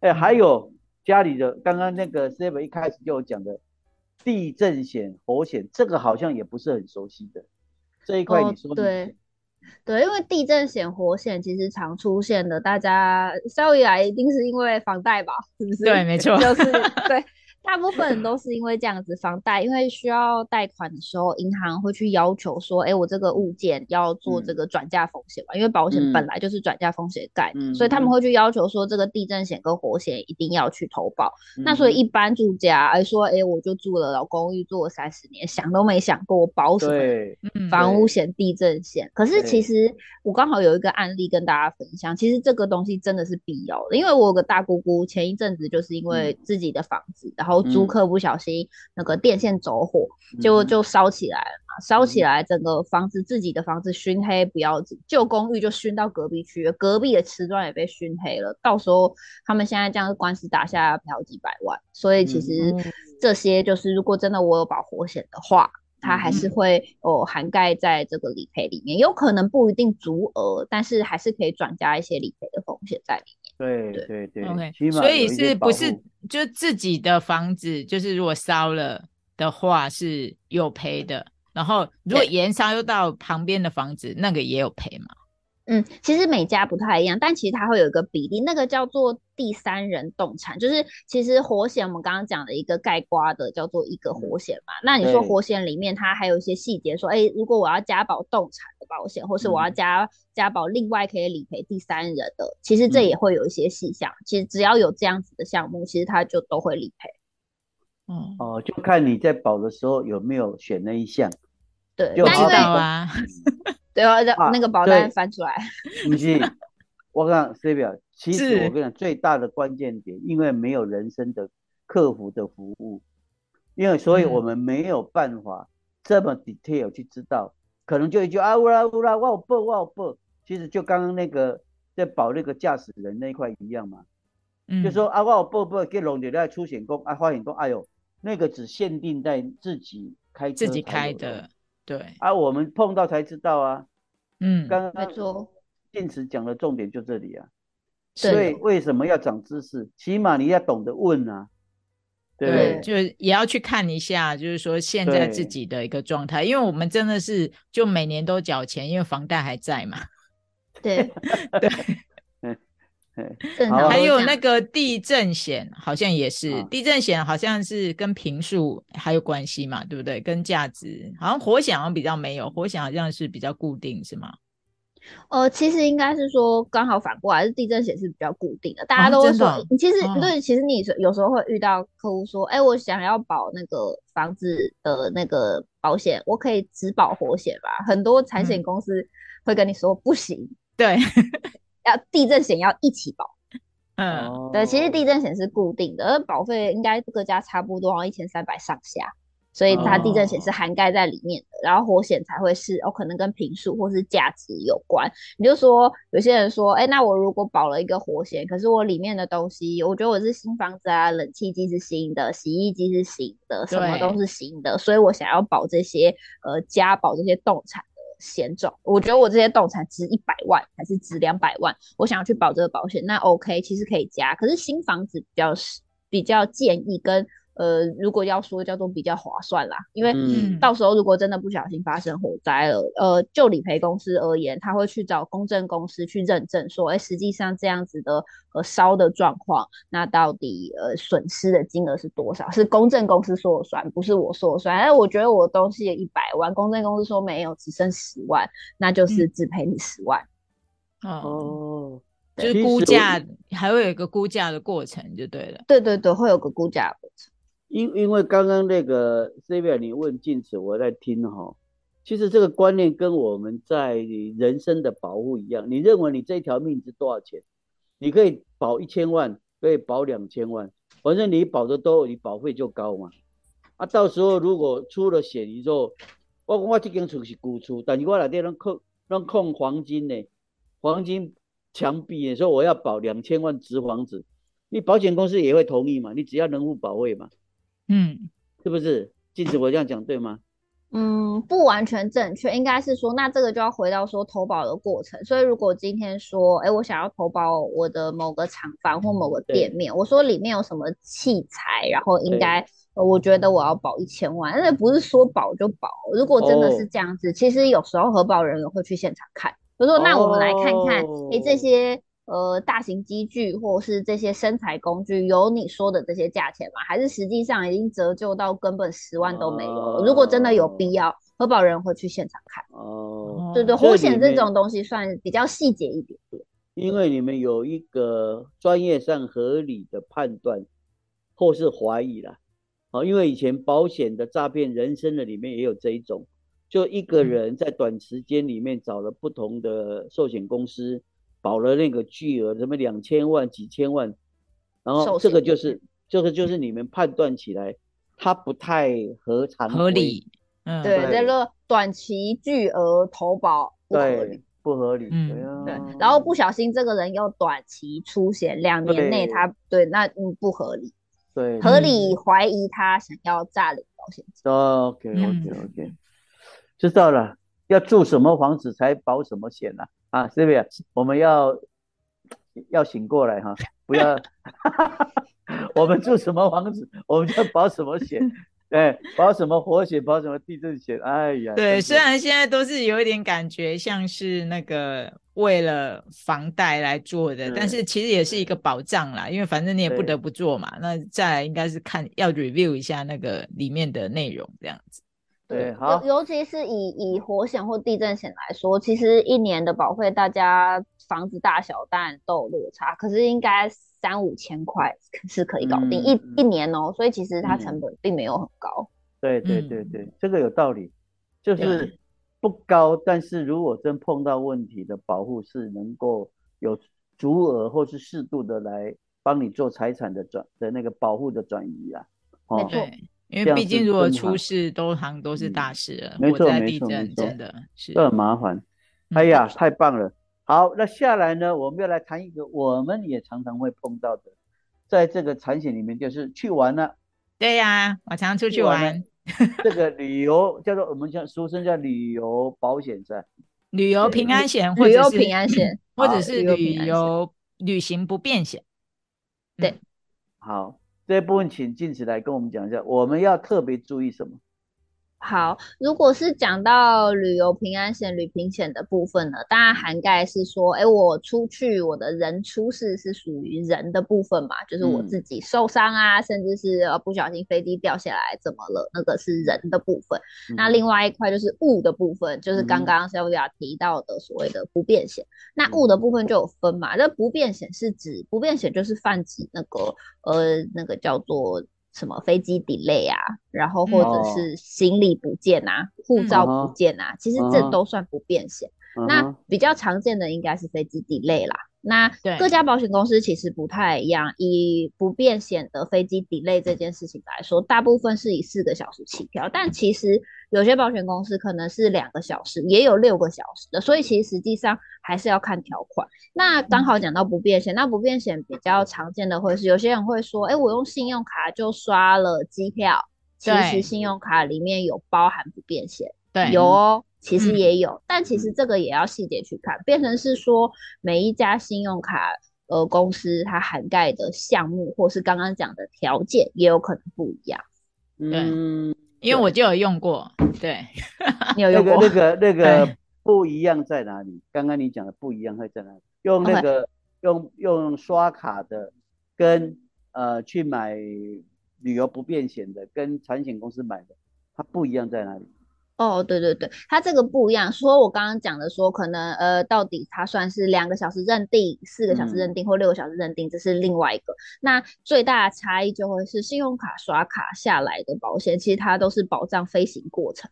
哎，还有家里的刚刚那个 s e v e 一开始就有讲的地震险、火险，这个好像也不是很熟悉的。这一块你说对，对，因为地震险、火险其实常出现的，大家稍微来一定是因为房贷吧，是不是？对，没错，就是对。大部分人都是因为这样子房贷，因为需要贷款的时候，银行会去要求说，哎，我这个物件要做这个转嫁风险嘛，因为保险本来就是转嫁风险概念，所以他们会去要求说，这个地震险跟火险一定要去投保。那所以一般住家，哎说，哎，我就住了老公寓住了三十年，想都没想过我保什么房屋险、地震险。可是其实我刚好有一个案例跟大家分享，其实这个东西真的是必要的，因为我有个大姑姑前一阵子就是因为自己的房子，然后然后租客不小心那个电线走火，就就烧起来了嘛，烧起来整个房子自己的房子熏黑不要紧，旧公寓就熏到隔壁去了，隔壁的瓷砖也被熏黑了。到时候他们现在这样官司打下来要赔几百万，所以其实这些就是如果真的我有保火险的话。它还是会哦涵盖在这个理赔里面，有可能不一定足额，但是还是可以转加一些理赔的风险在里面。对对对，OK，所以是不是就自己的房子，就是如果烧了的话是有赔的，然后如果延烧又到旁边的房子，那个也有赔吗？嗯，其实每家不太一样，但其实它会有一个比例，那个叫做第三人动产，就是其实活险我们刚刚讲的一个盖瓜的叫做一个活险嘛。那你说活险里面它还有一些细节，说哎，如果我要加保动产的保险，或是我要加加保另外可以理赔第三人的，其实这也会有一些细项。其实只要有这样子的项目，其实它就都会理赔。嗯哦，就看你在保的时候有没有选那一项。对，就知道啊。对啊，让那个保单翻出来。不是，我讲 C 表，其实我跟你讲，最大的关键点，因为没有人生的客服的服务，因为所以我们没有办法这么 detail 去知道，可能就一句啊乌拉乌拉，哇报哇报，其实就刚刚那个在保那个驾驶人那一块一样嘛，就说啊我报报给龙姐在出险工啊花险工，哎呦，那个只限定在自己开自己开的。对啊，我们碰到才知道啊。嗯，刚刚电池讲的重点就这里啊。所以为什么要长知识？起码你要懂得问啊。对，就也要去看一下，就是说现在自己的一个状态，因为我们真的是就每年都缴钱，因为房贷还在嘛。对 对。还有那个地震险，好像也是地震险，好像是跟平数还有关系嘛，对不对？跟价值，好像火险好像比较没有，火险好像是比较固定，是吗？呃，其实应该是说刚好反过来，是地震险是比较固定的。大家都会说，其实对，其实你有时候会遇到客户说，哎，我想要保那个房子的那个保险，我可以只保火险吧？很多产险公司会跟你说不行，对。要地震险要一起保，嗯，对，其实地震险是固定的，而保费应该各家差不多，一千三百上下，所以它地震险是涵盖在里面的。然后火险才会是哦，可能跟平数或是价值有关。你就说有些人说，哎，那我如果保了一个火险，可是我里面的东西，我觉得我是新房子啊，冷气机是新的，洗衣机是新的，什么都是新的，所以我想要保这些呃，家保这些动产。险种，我觉得我这些动产值一百万还是值两百万，我想要去保这个保险，那 OK，其实可以加。可是新房子比较比较建议跟。呃，如果要说叫做比较划算啦，因为到时候如果真的不小心发生火灾了，呃，就理赔公司而言，他会去找公证公司去认证，说，哎，实际上这样子的呃烧的状况，那到底呃损失的金额是多少？是公证公司说了算，不是我说了算。哎，我觉得我东西一百万，公证公司说没有，只剩十万，那就是只赔你十万。哦。就是估价还会有一个估价的过程，就对了。对对对，会有个估价过程。因因为刚刚那个 C V 你问镜子，我在听哈。其实这个观念跟我们在人生的保护一样。你认为你这条命值多少钱？你可以保一千万，可以保两千万，反正你保的多，你保费就高嘛。啊，到时候如果出了险，你说我我这间厝是古厝，但是我来底能控能控黄金呢？黄金墙壁，你说我要保两千万值房子，你保险公司也会同意嘛？你只要能付保费嘛。嗯，是不是？禁止我这样讲对吗？嗯，不完全正确，应该是说，那这个就要回到说投保的过程。所以如果今天说，哎，我想要投保我的某个厂房或某个店面，我说里面有什么器材，然后应该，我觉得我要保一千万，那不是说保就保。如果真的是这样子，其实有时候核保人员会去现场看，我说那我们来看看，哎，这些。呃，大型机具或是这些生材工具，有你说的这些价钱吗？还是实际上已经折旧到根本十万都没有？如果真的有必要，核保人会去现场看。哦，对对，保险这种东西算比较细节一点点。因为你们有一个专业上合理的判断，或是怀疑啦。哦，因为以前保险的诈骗人生的里面也有这一种，就一个人在短时间里面找了不同的寿险公司。保了那个巨额，什么两千万、几千万，然后这个就是，这个就是你们判断起来，它不太合常合理。嗯，对，这个短期巨额投保不合理，不合理。嗯，对。然后不小心这个人又短期出险，两年内他对那嗯不合理。对，合理怀疑他想要诈领保险金。OK，OK，OK，知道了。要住什么房子才保什么险呢？啊，是不是？我们要要醒过来哈，不要，我们住什么房子，我们就保什么险，对，保什么火险，保什么地震险，哎呀，对，虽然现在都是有一点感觉像是那个为了房贷来做的，但是其实也是一个保障啦，因为反正你也不得不做嘛。那再来应该是看要 review 一下那个里面的内容这样子。对，好，尤其是以以火险或地震险来说，其实一年的保费，大家房子大小当然都有落差，可是应该三五千块是可以搞定一一年哦，所以其实它成本并没有很高。对对对对，这个有道理，就是不高，但是如果真碰到问题的保护是能够有足额或是适度的来帮你做财产的转的那个保护的转移啊，没错。因为毕竟，如果出事，都行都是大事了。没错，没错，真的是这很麻烦。哎呀，太棒了！好，那下来呢，我们要来谈一个我们也常常会碰到的，在这个产险里面，就是去玩了。对呀，我常出去玩。这个旅游叫做我们叫俗称叫旅游保险是旅游平安险，旅游平安险，或者是旅游旅行不便险。对，好。这部分请静子来跟我们讲一下，我们要特别注意什么？好，如果是讲到旅游平安险、旅平险的部分呢，当然涵盖是说，哎，我出去我的人出事是属于人的部分嘛，就是我自己受伤啊，甚至是呃不小心飞机掉下来怎么了，那个是人的部分。那另外一块就是物的部分，就是刚刚 Sylvia 提到的所谓的不便险。那物的部分就有分嘛，那不便险是指不便险就是泛指那个呃那个叫做。什么飞机 delay 啊，然后或者是行李不见啊，护照不见啊，其实这都算不便险。那比较常见的应该是飞机 delay 啦。那各家保险公司其实不太一样，以不便险的飞机 delay 这件事情来说，大部分是以四个小时起跳，但其实有些保险公司可能是两个小时，也有六个小时的，所以其实实际上还是要看条款。那刚好讲到不便险，那不便险比较常见的会是有些人会说，哎，我用信用卡就刷了机票，其实信用卡里面有包含不便险，对，有哦。其实也有，但其实这个也要细节去看，变成是说每一家信用卡呃公司它涵盖的项目，或是刚刚讲的条件，也有可能不一样。嗯，因为我就有用过，对，你有用过那个那个不一样在哪里？刚刚你讲的不一样会在哪里？用那个用用刷卡的，跟呃去买旅游不便险的，跟产险公司买的，它不一样在哪里？哦，对对对，它这个不一样。说我刚刚讲的，说可能呃，到底它算是两个小时认定、四个小时认定或六个小时认定，这是另外一个。那最大的差异就会是信用卡刷卡下来的保险，其实它都是保障飞行过程。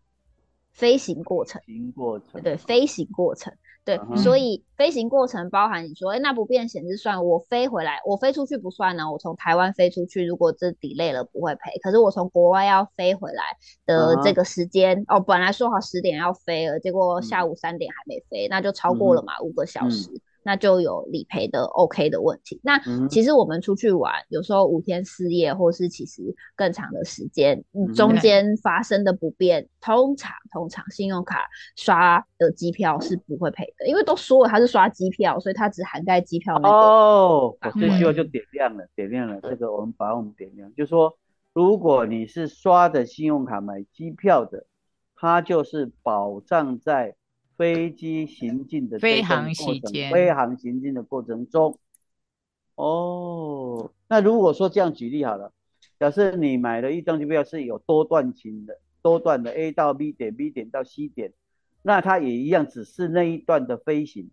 飞行过程，飞行过程，对，飞行过程，对，所以飞行过程包含你说，哎，那不变险是算我飞回来，我飞出去不算呢，我从台湾飞出去，如果这 delay 了不会赔，可是我从国外要飞回来的这个时间，哦，本来说好十点要飞了，结果下午三点还没飞，那就超过了嘛，五个小时。那就有理赔的 OK 的问题。那其实我们出去玩，有时候五天四夜，或是其实更长的时间，中间发生的不便，通常通常信用卡刷的机票是不会赔的，因为都说了它是刷机票，所以它只涵盖机票那个。哦，我这句话就点亮了，点亮了。这个我们把我们点亮，就说如果你是刷的信用卡买机票的，它就是保障在。飞机行进的飞行期间，飞行行进的过程中，哦，那如果说这样举例好了，假设你买了一张机票是有多段情的，多段的 A 到 B 点，B 点到 C 点，那它也一样，只是那一段的飞行。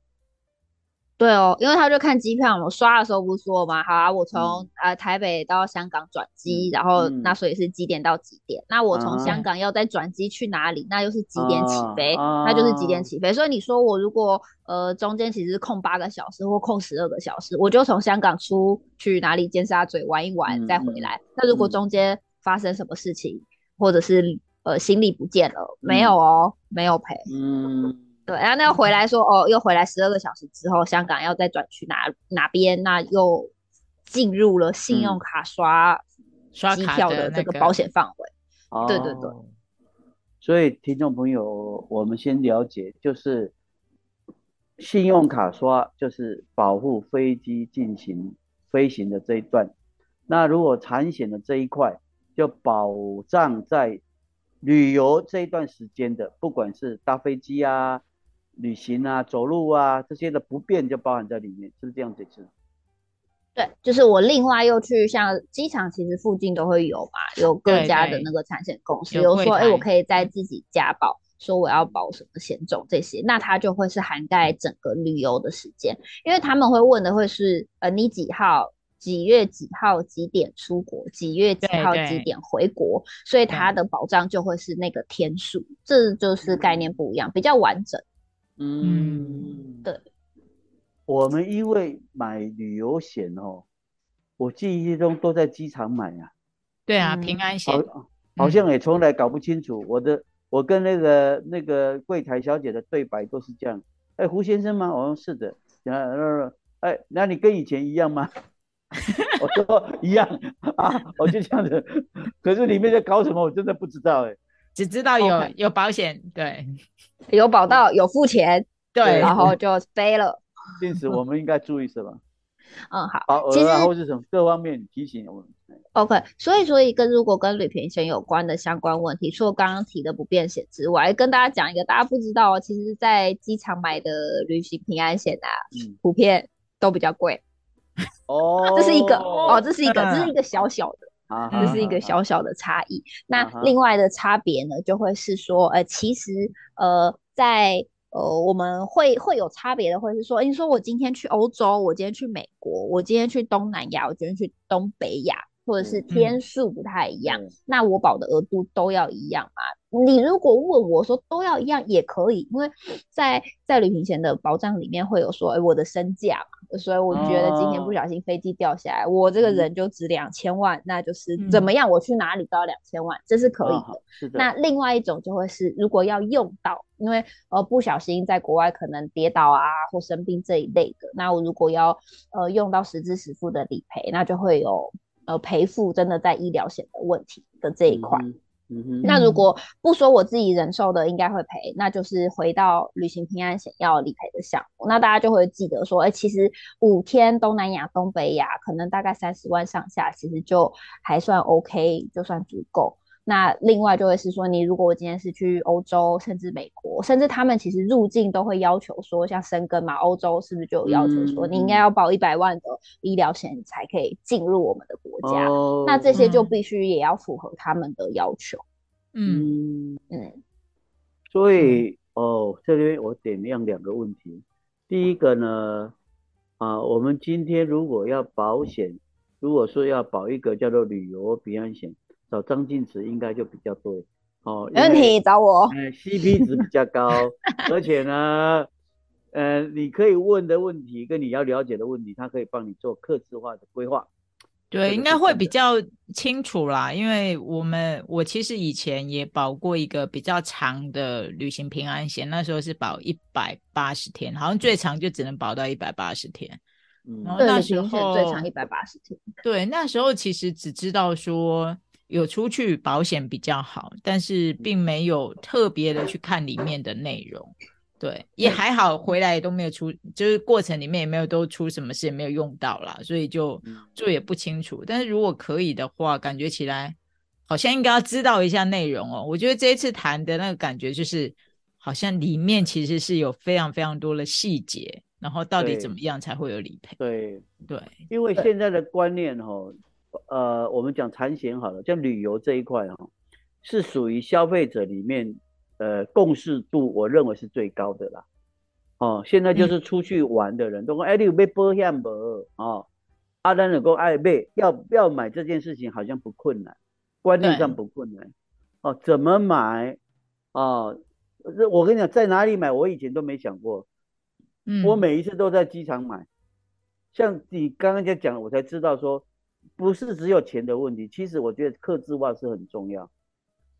对哦，因为他就看机票嘛，刷的时候不说嘛，好啊，我从呃台北到香港转机，然后那所以是几点到几点？那我从香港要再转机去哪里？那又是几点起飞？那就是几点起飞？所以你说我如果呃中间其实空八个小时或空十二个小时，我就从香港出去哪里尖沙咀玩一玩再回来。那如果中间发生什么事情，或者是呃行李不见了，没有哦，没有赔。嗯。对，然后那回来说哦，又回来十二个小时之后，香港要再转去哪哪边？那又进入了信用卡刷刷机票的这个保险范围。对对对。所以听众朋友，我们先了解，就是信用卡刷就是保护飞机进行飞行的这一段。那如果产险的这一块，就保障在旅游这一段时间的，不管是搭飞机啊。旅行啊，走路啊，这些的不便就包含在里面，是不是这样子？是。对，就是我另外又去像机场，其实附近都会有嘛，有各家的那个产险公司，比如说，哎，我可以在自己家保，说我要保什么险种这些，那它就会是涵盖整个旅游的时间，因为他们会问的会是，呃，你几号、几月几号几点出国，几月几号几点回国，所以它的保障就会是那个天数，这就是概念不一样，比较完整。嗯，对，我们因为买旅游险哦，我记忆中都在机场买啊。对啊，平安险，好像也从来搞不清楚。我的，我跟那个那个柜台小姐的对白都是这样。哎，胡先生吗？我说是的。啊，哎，那你跟以前一样吗？我说一样啊，我就这样子。可是里面在搞什么，我真的不知道哎。只知道有有保险，对，有保到，有付钱，对，然后 就飞了。因此，我们应该注意什么？嗯，好，好，其实或是什么各方面提醒我们。OK，所以，所以跟如果跟旅平险有关的相关问题，除了刚刚提的不便险之外，跟大家讲一个大家不知道哦，其实，在机场买的旅行平安险啊，普遍都比较贵。哦，这是一个哦，这是一个，这是一个小小的。啊，这是一个小小的差异。那另外的差别呢，就会是说，呃，其实，呃，在呃，我们会会有差别的，会是说，你说我今天去欧洲，我今天去美国，我今天去东南亚，我今天去东北亚。或者是天数不太一样，那我保的额度都要一样吗？你如果问我说都要一样也可以，因为在在旅行险的保障里面会有说，哎，我的身价嘛，所以我觉得今天不小心飞机掉下来，我这个人就值两千万，那就是怎么样，我去哪里都要两千万，这是可以的。是的。那另外一种就会是，如果要用到，因为呃不小心在国外可能跌倒啊或生病这一类的，那我如果要呃用到实支实付的理赔，那就会有。呃，赔付真的在医疗险的问题的这一块，那如果不说我自己忍受的应该会赔，那就是回到旅行平安险要理赔的项目，那大家就会记得说，哎，其实五天东南亚、东北亚可能大概三十万上下，其实就还算 OK，就算足够。那另外就会是说，你如果我今天是去欧洲，甚至美国，甚至他们其实入境都会要求说，像申根嘛，欧洲是不是就有要求说，你应该要保一百万的医疗险才可以进入我们的国家？那这些就必须也要符合他们的要求。嗯嗯。所以哦，这边我点亮两个问题。第一个呢，啊，我们今天如果要保险，如果说要保一个叫做旅游平安险，找张静慈应该就比较对。哦，没问题，找我。哎，CP 值比较高，而且呢，呃，你可以问的问题跟你要了解的问题，他可以帮你做客制化的规划。对，应该会比较清楚啦，因为我们我其实以前也保过一个比较长的旅行平安险，那时候是保一百八十天，好像最长就只能保到一百八十天。嗯，然后那时候最长一百八十天。对，那时候其实只知道说有出去保险比较好，但是并没有特别的去看里面的内容。对，也还好，回来也都没有出，就是过程里面也没有都出什么事，也没有用到啦，所以就就也不清楚。但是如果可以的话，感觉起来好像应该要知道一下内容哦。我觉得这一次谈的那个感觉就是，好像里面其实是有非常非常多的细节，然后到底怎么样才会有理赔？对对，因为现在的观念哈，呃，我们讲产险好了，像旅游这一块哈，是属于消费者里面。呃，共识度我认为是最高的啦。哦，现在就是出去玩的人都说，哎，你有被保险不？哦，阿丹能够爱买要要买这件事情好像不困难，观念上不困难。哦，怎么买？哦，我跟你讲，在哪里买？我以前都没想过。嗯，我每一次都在机场买。像你刚刚在讲，我才知道说，不是只有钱的问题。其实我觉得克制化是很重要。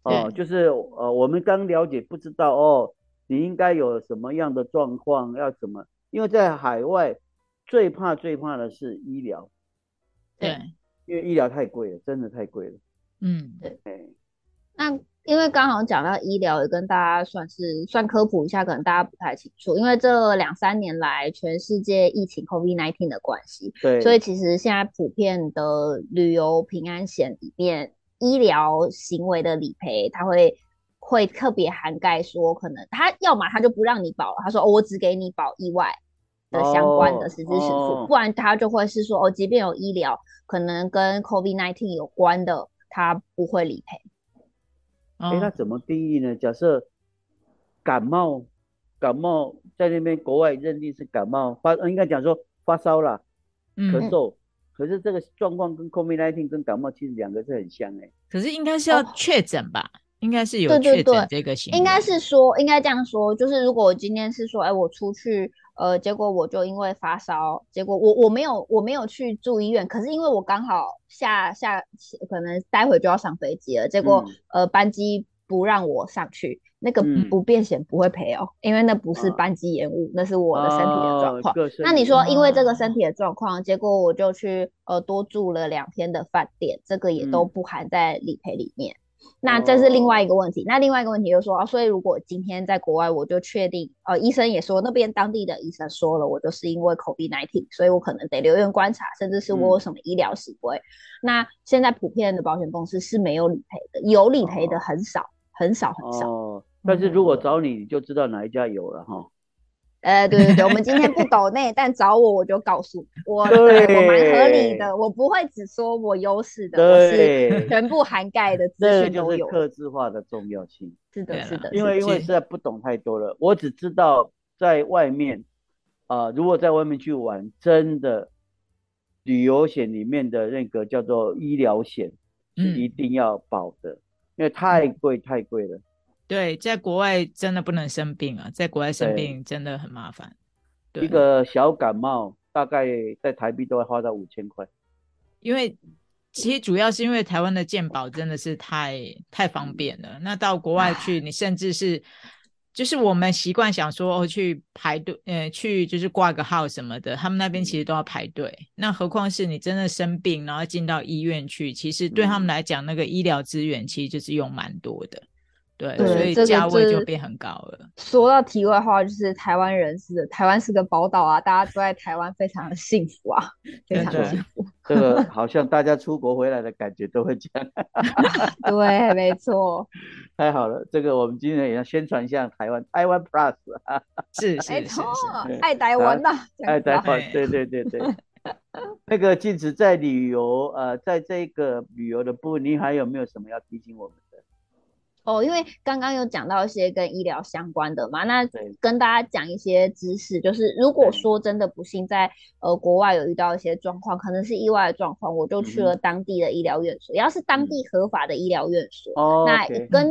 哦，就是呃，我们刚了解不知道哦，你应该有什么样的状况要怎么？因为在海外最怕最怕的是医疗，对，因为医疗太贵了，真的太贵了。嗯，对。那因为刚好讲到医疗，也跟大家算是算科普一下，可能大家不太清楚，因为这两三年来全世界疫情 COVID-19 的关系，对，所以其实现在普遍的旅游平安险里面。医疗行为的理赔，它会会特别涵盖说，可能他要么他就不让你保了，他说哦，我只给你保意外的相关的实支实付，不然他就会是说哦，即便有医疗可能跟 COVID nineteen 有关的，他不会理赔。哎，那怎么定义呢？假设感冒，感冒在那边国外认定是感冒发，应该讲说发烧了，咳嗽。可是这个状况跟 COVID-19 跟感冒其实两个是很像哎，可是应该是要确诊吧？应该是有确诊这个型。应该是说，应该这样说，就是如果我今天是说，哎，我出去，呃，结果我就因为发烧，结果我我没有我没有去住医院，可是因为我刚好下下可能待会就要上飞机了，结果呃班机不让我上去。那个不变险不会赔哦，因为那不是班机延误，那是我的身体的状况。那你说因为这个身体的状况，结果我就去呃多住了两天的饭店，这个也都不含在理赔里面。那这是另外一个问题。那另外一个问题就是说，所以如果今天在国外，我就确定呃医生也说那边当地的医生说了，我就是因为 COVID-19，所以我可能得留院观察，甚至是我有什么医疗行为。那现在普遍的保险公司是没有理赔的，有理赔的很少很少很少。但是如果找你，你就知道哪一家有了哈。呃，对对对，我们今天不抖内，但找我我就告诉我，对我蛮合理的，我不会只说我优势的，我是全部涵盖的资讯都有。克制化的重要性。是的，是的。因为因为实在不懂太多了，我只知道在外面啊，如果在外面去玩，真的旅游险里面的那个叫做医疗险是一定要保的，因为太贵太贵了。对，在国外真的不能生病啊，在国外生病真的很麻烦。一个小感冒大概在台币都要花到五千块。因为其实主要是因为台湾的健保真的是太太方便了，那到国外去，你甚至是就是我们习惯想说哦去排队，呃，去就是挂个号什么的，他们那边其实都要排队。那何况是你真的生病，然后进到医院去，其实对他们来讲，那个医疗资源其实就是用蛮多的。对，所以价位就变很高了。说到题外话，就是台湾人是台湾是个宝岛啊，大家都在台湾非常的幸福啊，非常幸福。这个好像大家出国回来的感觉都会这样。对，没错。太好了，这个我们今天也要宣传一下台湾，台湾 Plus。是是是是，爱台湾呐，爱台湾，对对对对。那个禁止在旅游，呃，在这个旅游的部分，你还有没有什么要提醒我们？哦，因为刚刚有讲到一些跟医疗相关的嘛，那跟大家讲一些知识，就是如果说真的不幸在呃国外有遇到一些状况，可能是意外的状况，我就去了当地的医疗院所，要是当地合法的医疗院所，那跟。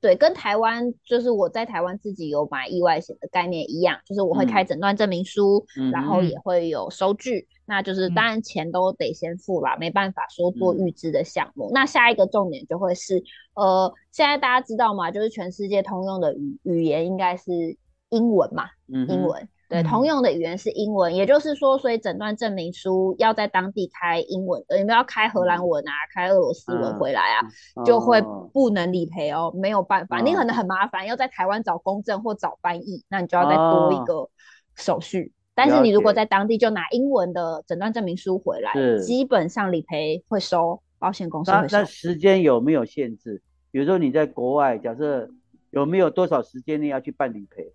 对，跟台湾就是我在台湾自己有买意外险的概念一样，就是我会开诊断证明书，然后也会有收据，那就是当然钱都得先付啦，没办法说做预支的项目。那下一个重点就会是，呃，现在大家知道吗？就是全世界通用的语语言应该是英文嘛，英文。对，通用的语言是英文，也就是说，所以诊断证明书要在当地开英文的，你们要开荷兰文啊，开俄罗斯文回来啊，就会不能理赔哦，没有办法，你可能很麻烦，要在台湾找公证或找翻译，那你就要再多一个手续。但是你如果在当地就拿英文的诊断证明书回来，基本上理赔会收，保险公司会收。那。时间有没有限制？比如说你在国外，假设有没有多少时间内要去办理赔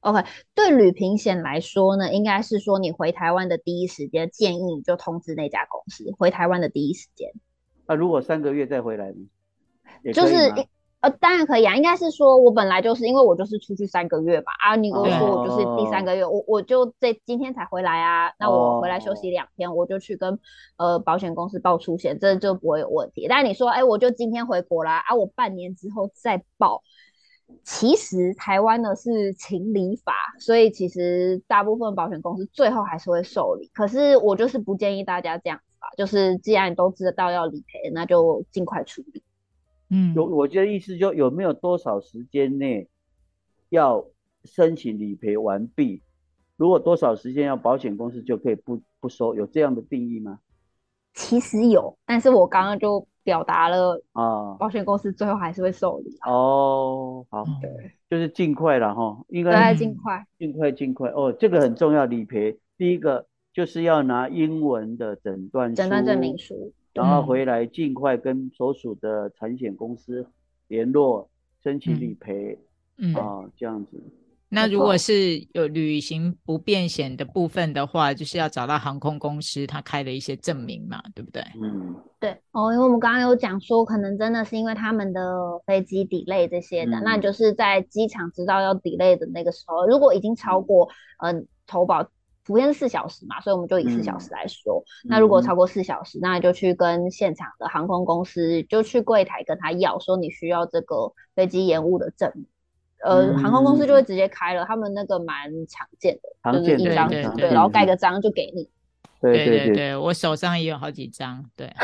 ？OK，对旅平险来说呢，应该是说你回台湾的第一时间，建议你就通知那家公司回台湾的第一时间。那如果三个月再回来呢？就是呃，当然可以啊。应该是说我本来就是因为我就是出去三个月嘛，啊，你跟我说我就是第三个月，我我就这今天才回来啊，那我回来休息两天，我就去跟呃保险公司报出险，这就不会有问题。但是你说，哎，我就今天回国啦，啊，我半年之后再报。其实台湾呢是情理法，所以其实大部分保险公司最后还是会受理。可是我就是不建议大家这样子吧，就是既然你都知道要理赔，那就尽快处理。嗯，有我觉得意思就有没有多少时间内要申请理赔完毕？如果多少时间要保险公司就可以不不收？有这样的定义吗？其实有，但是我刚刚就。表达了啊，保险公司最后还是会受理哦。好，就是尽快了哈，应该尽快，尽快，尽快。哦。这个很重要，理赔。第一个就是要拿英文的诊断诊断证明书，然后回来尽快跟所属的产险公司联络，申请理赔嗯。啊，这样子。那如果是有旅行不便险的部分的话，就是要找到航空公司，他开的一些证明嘛，对不对？嗯，对哦，因为我们刚刚有讲说，可能真的是因为他们的飞机 delay 这些的，那就是在机场知道要 delay 的那个时候，如果已经超过，嗯，投保普遍是四小时嘛，所以我们就以四小时来说，那如果超过四小时，那就去跟现场的航空公司，就去柜台跟他要，说你需要这个飞机延误的证明。呃，航空公司就会直接开了，他们那个蛮常见的，就是一张对，然后盖个章就给你。对对对，我手上也有好几张。对，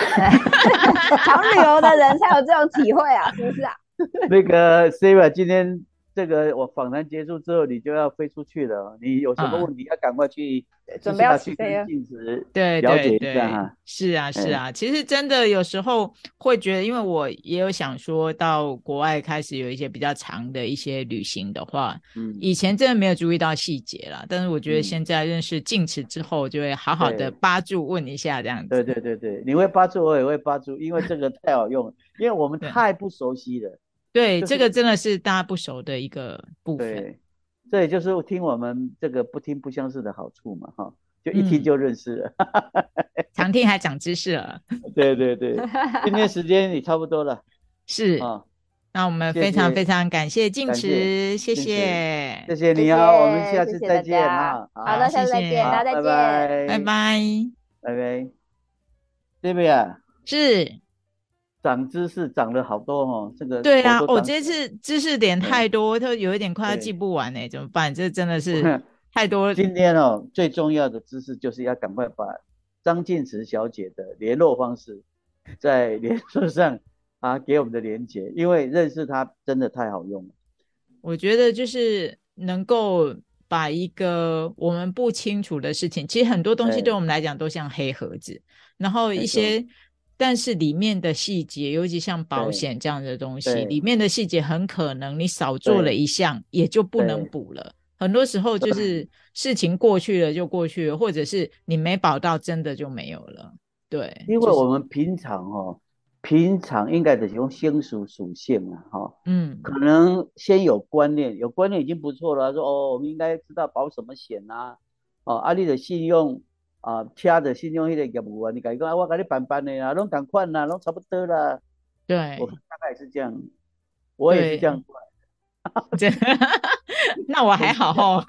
常旅游的人才有这种体会啊，是不是啊？那个 s a v a 今天。这个我访谈结束之后，你就要飞出去了。你有什么问题，要赶快去准备要去跟镜子对了解一下哈。是啊，是啊。其实真的有时候会觉得，因为我也有想说到国外开始有一些比较长的一些旅行的话，嗯，以前真的没有注意到细节啦。但是我觉得现在认识镜池之后，就会好好的扒住问一下这样子。对对对对，你会扒住，我也会扒住，因为这个太好用了，因为我们太不熟悉了。对，这个真的是大家不熟的一个部分。对，这也就是听我们这个不听不相识的好处嘛，哈，就一听就认识了。常听还长知识了。对对对，今天时间也差不多了。是啊，那我们非常非常感谢静池，谢谢，谢谢你啊，我们下次再见啊。好的，下次再见，大家再见，拜拜，拜拜，对不对啊？是。长知识长了好多哦，这个对啊，我这次知识点太多，都有一点快要记不完呢，怎么办？这真的是 太多。今天哦，最重要的知识就是要赶快把张静慈小姐的联络方式在脸书 上啊给我们的连接，因为认识她真的太好用了。我觉得就是能够把一个我们不清楚的事情，其实很多东西对我们来讲都像黑盒子，然后一些。但是里面的细节，尤其像保险这样的东西，里面的细节很可能你少做了一项，也就不能补了。很多时候就是事情过去了就过去了，或者是你没保到，真的就没有了。对，因为我们平常哈，平常应该得用先属属性啊，哈，嗯，可能先有观念，有观念已经不错了。说哦，我们应该知道保什么险啊，哦，阿丽的信用。啊，车的信用迄个业务啊，你讲啊，我跟你办办的啊，拢同款啦，拢差不多啦。对，我大概是这样。我也是这样过来的。那我还好哦。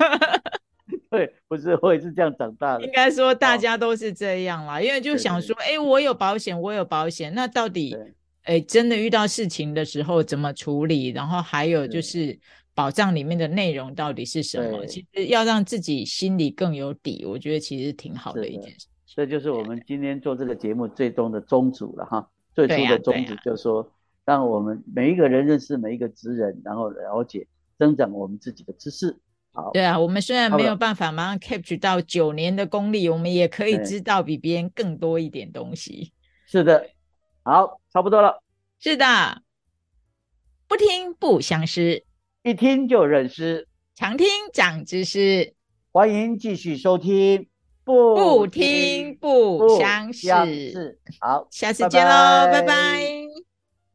对，不是，我也是这样长大的。应该说大家都是这样啦，因为就想说，哎，我有保险，我有保险，那到底，哎，真的遇到事情的时候怎么处理？然后还有就是保障里面的内容到底是什么？其实要让自己心里更有底，我觉得其实挺好的一件事。这就是我们今天做这个节目最终的宗旨了哈。最初的宗旨就是说，让我们每一个人认识每一个职人，然后了解增长我们自己的知识。对啊，我们虽然没有办法马上 capture 到九年的功力，我们也可以知道比别人更多一点东西。是的，好，差不多了。是的，不听不相识，一听就认识，常听长知识。欢迎继续收听，不听不相识。好，下次见喽，拜拜。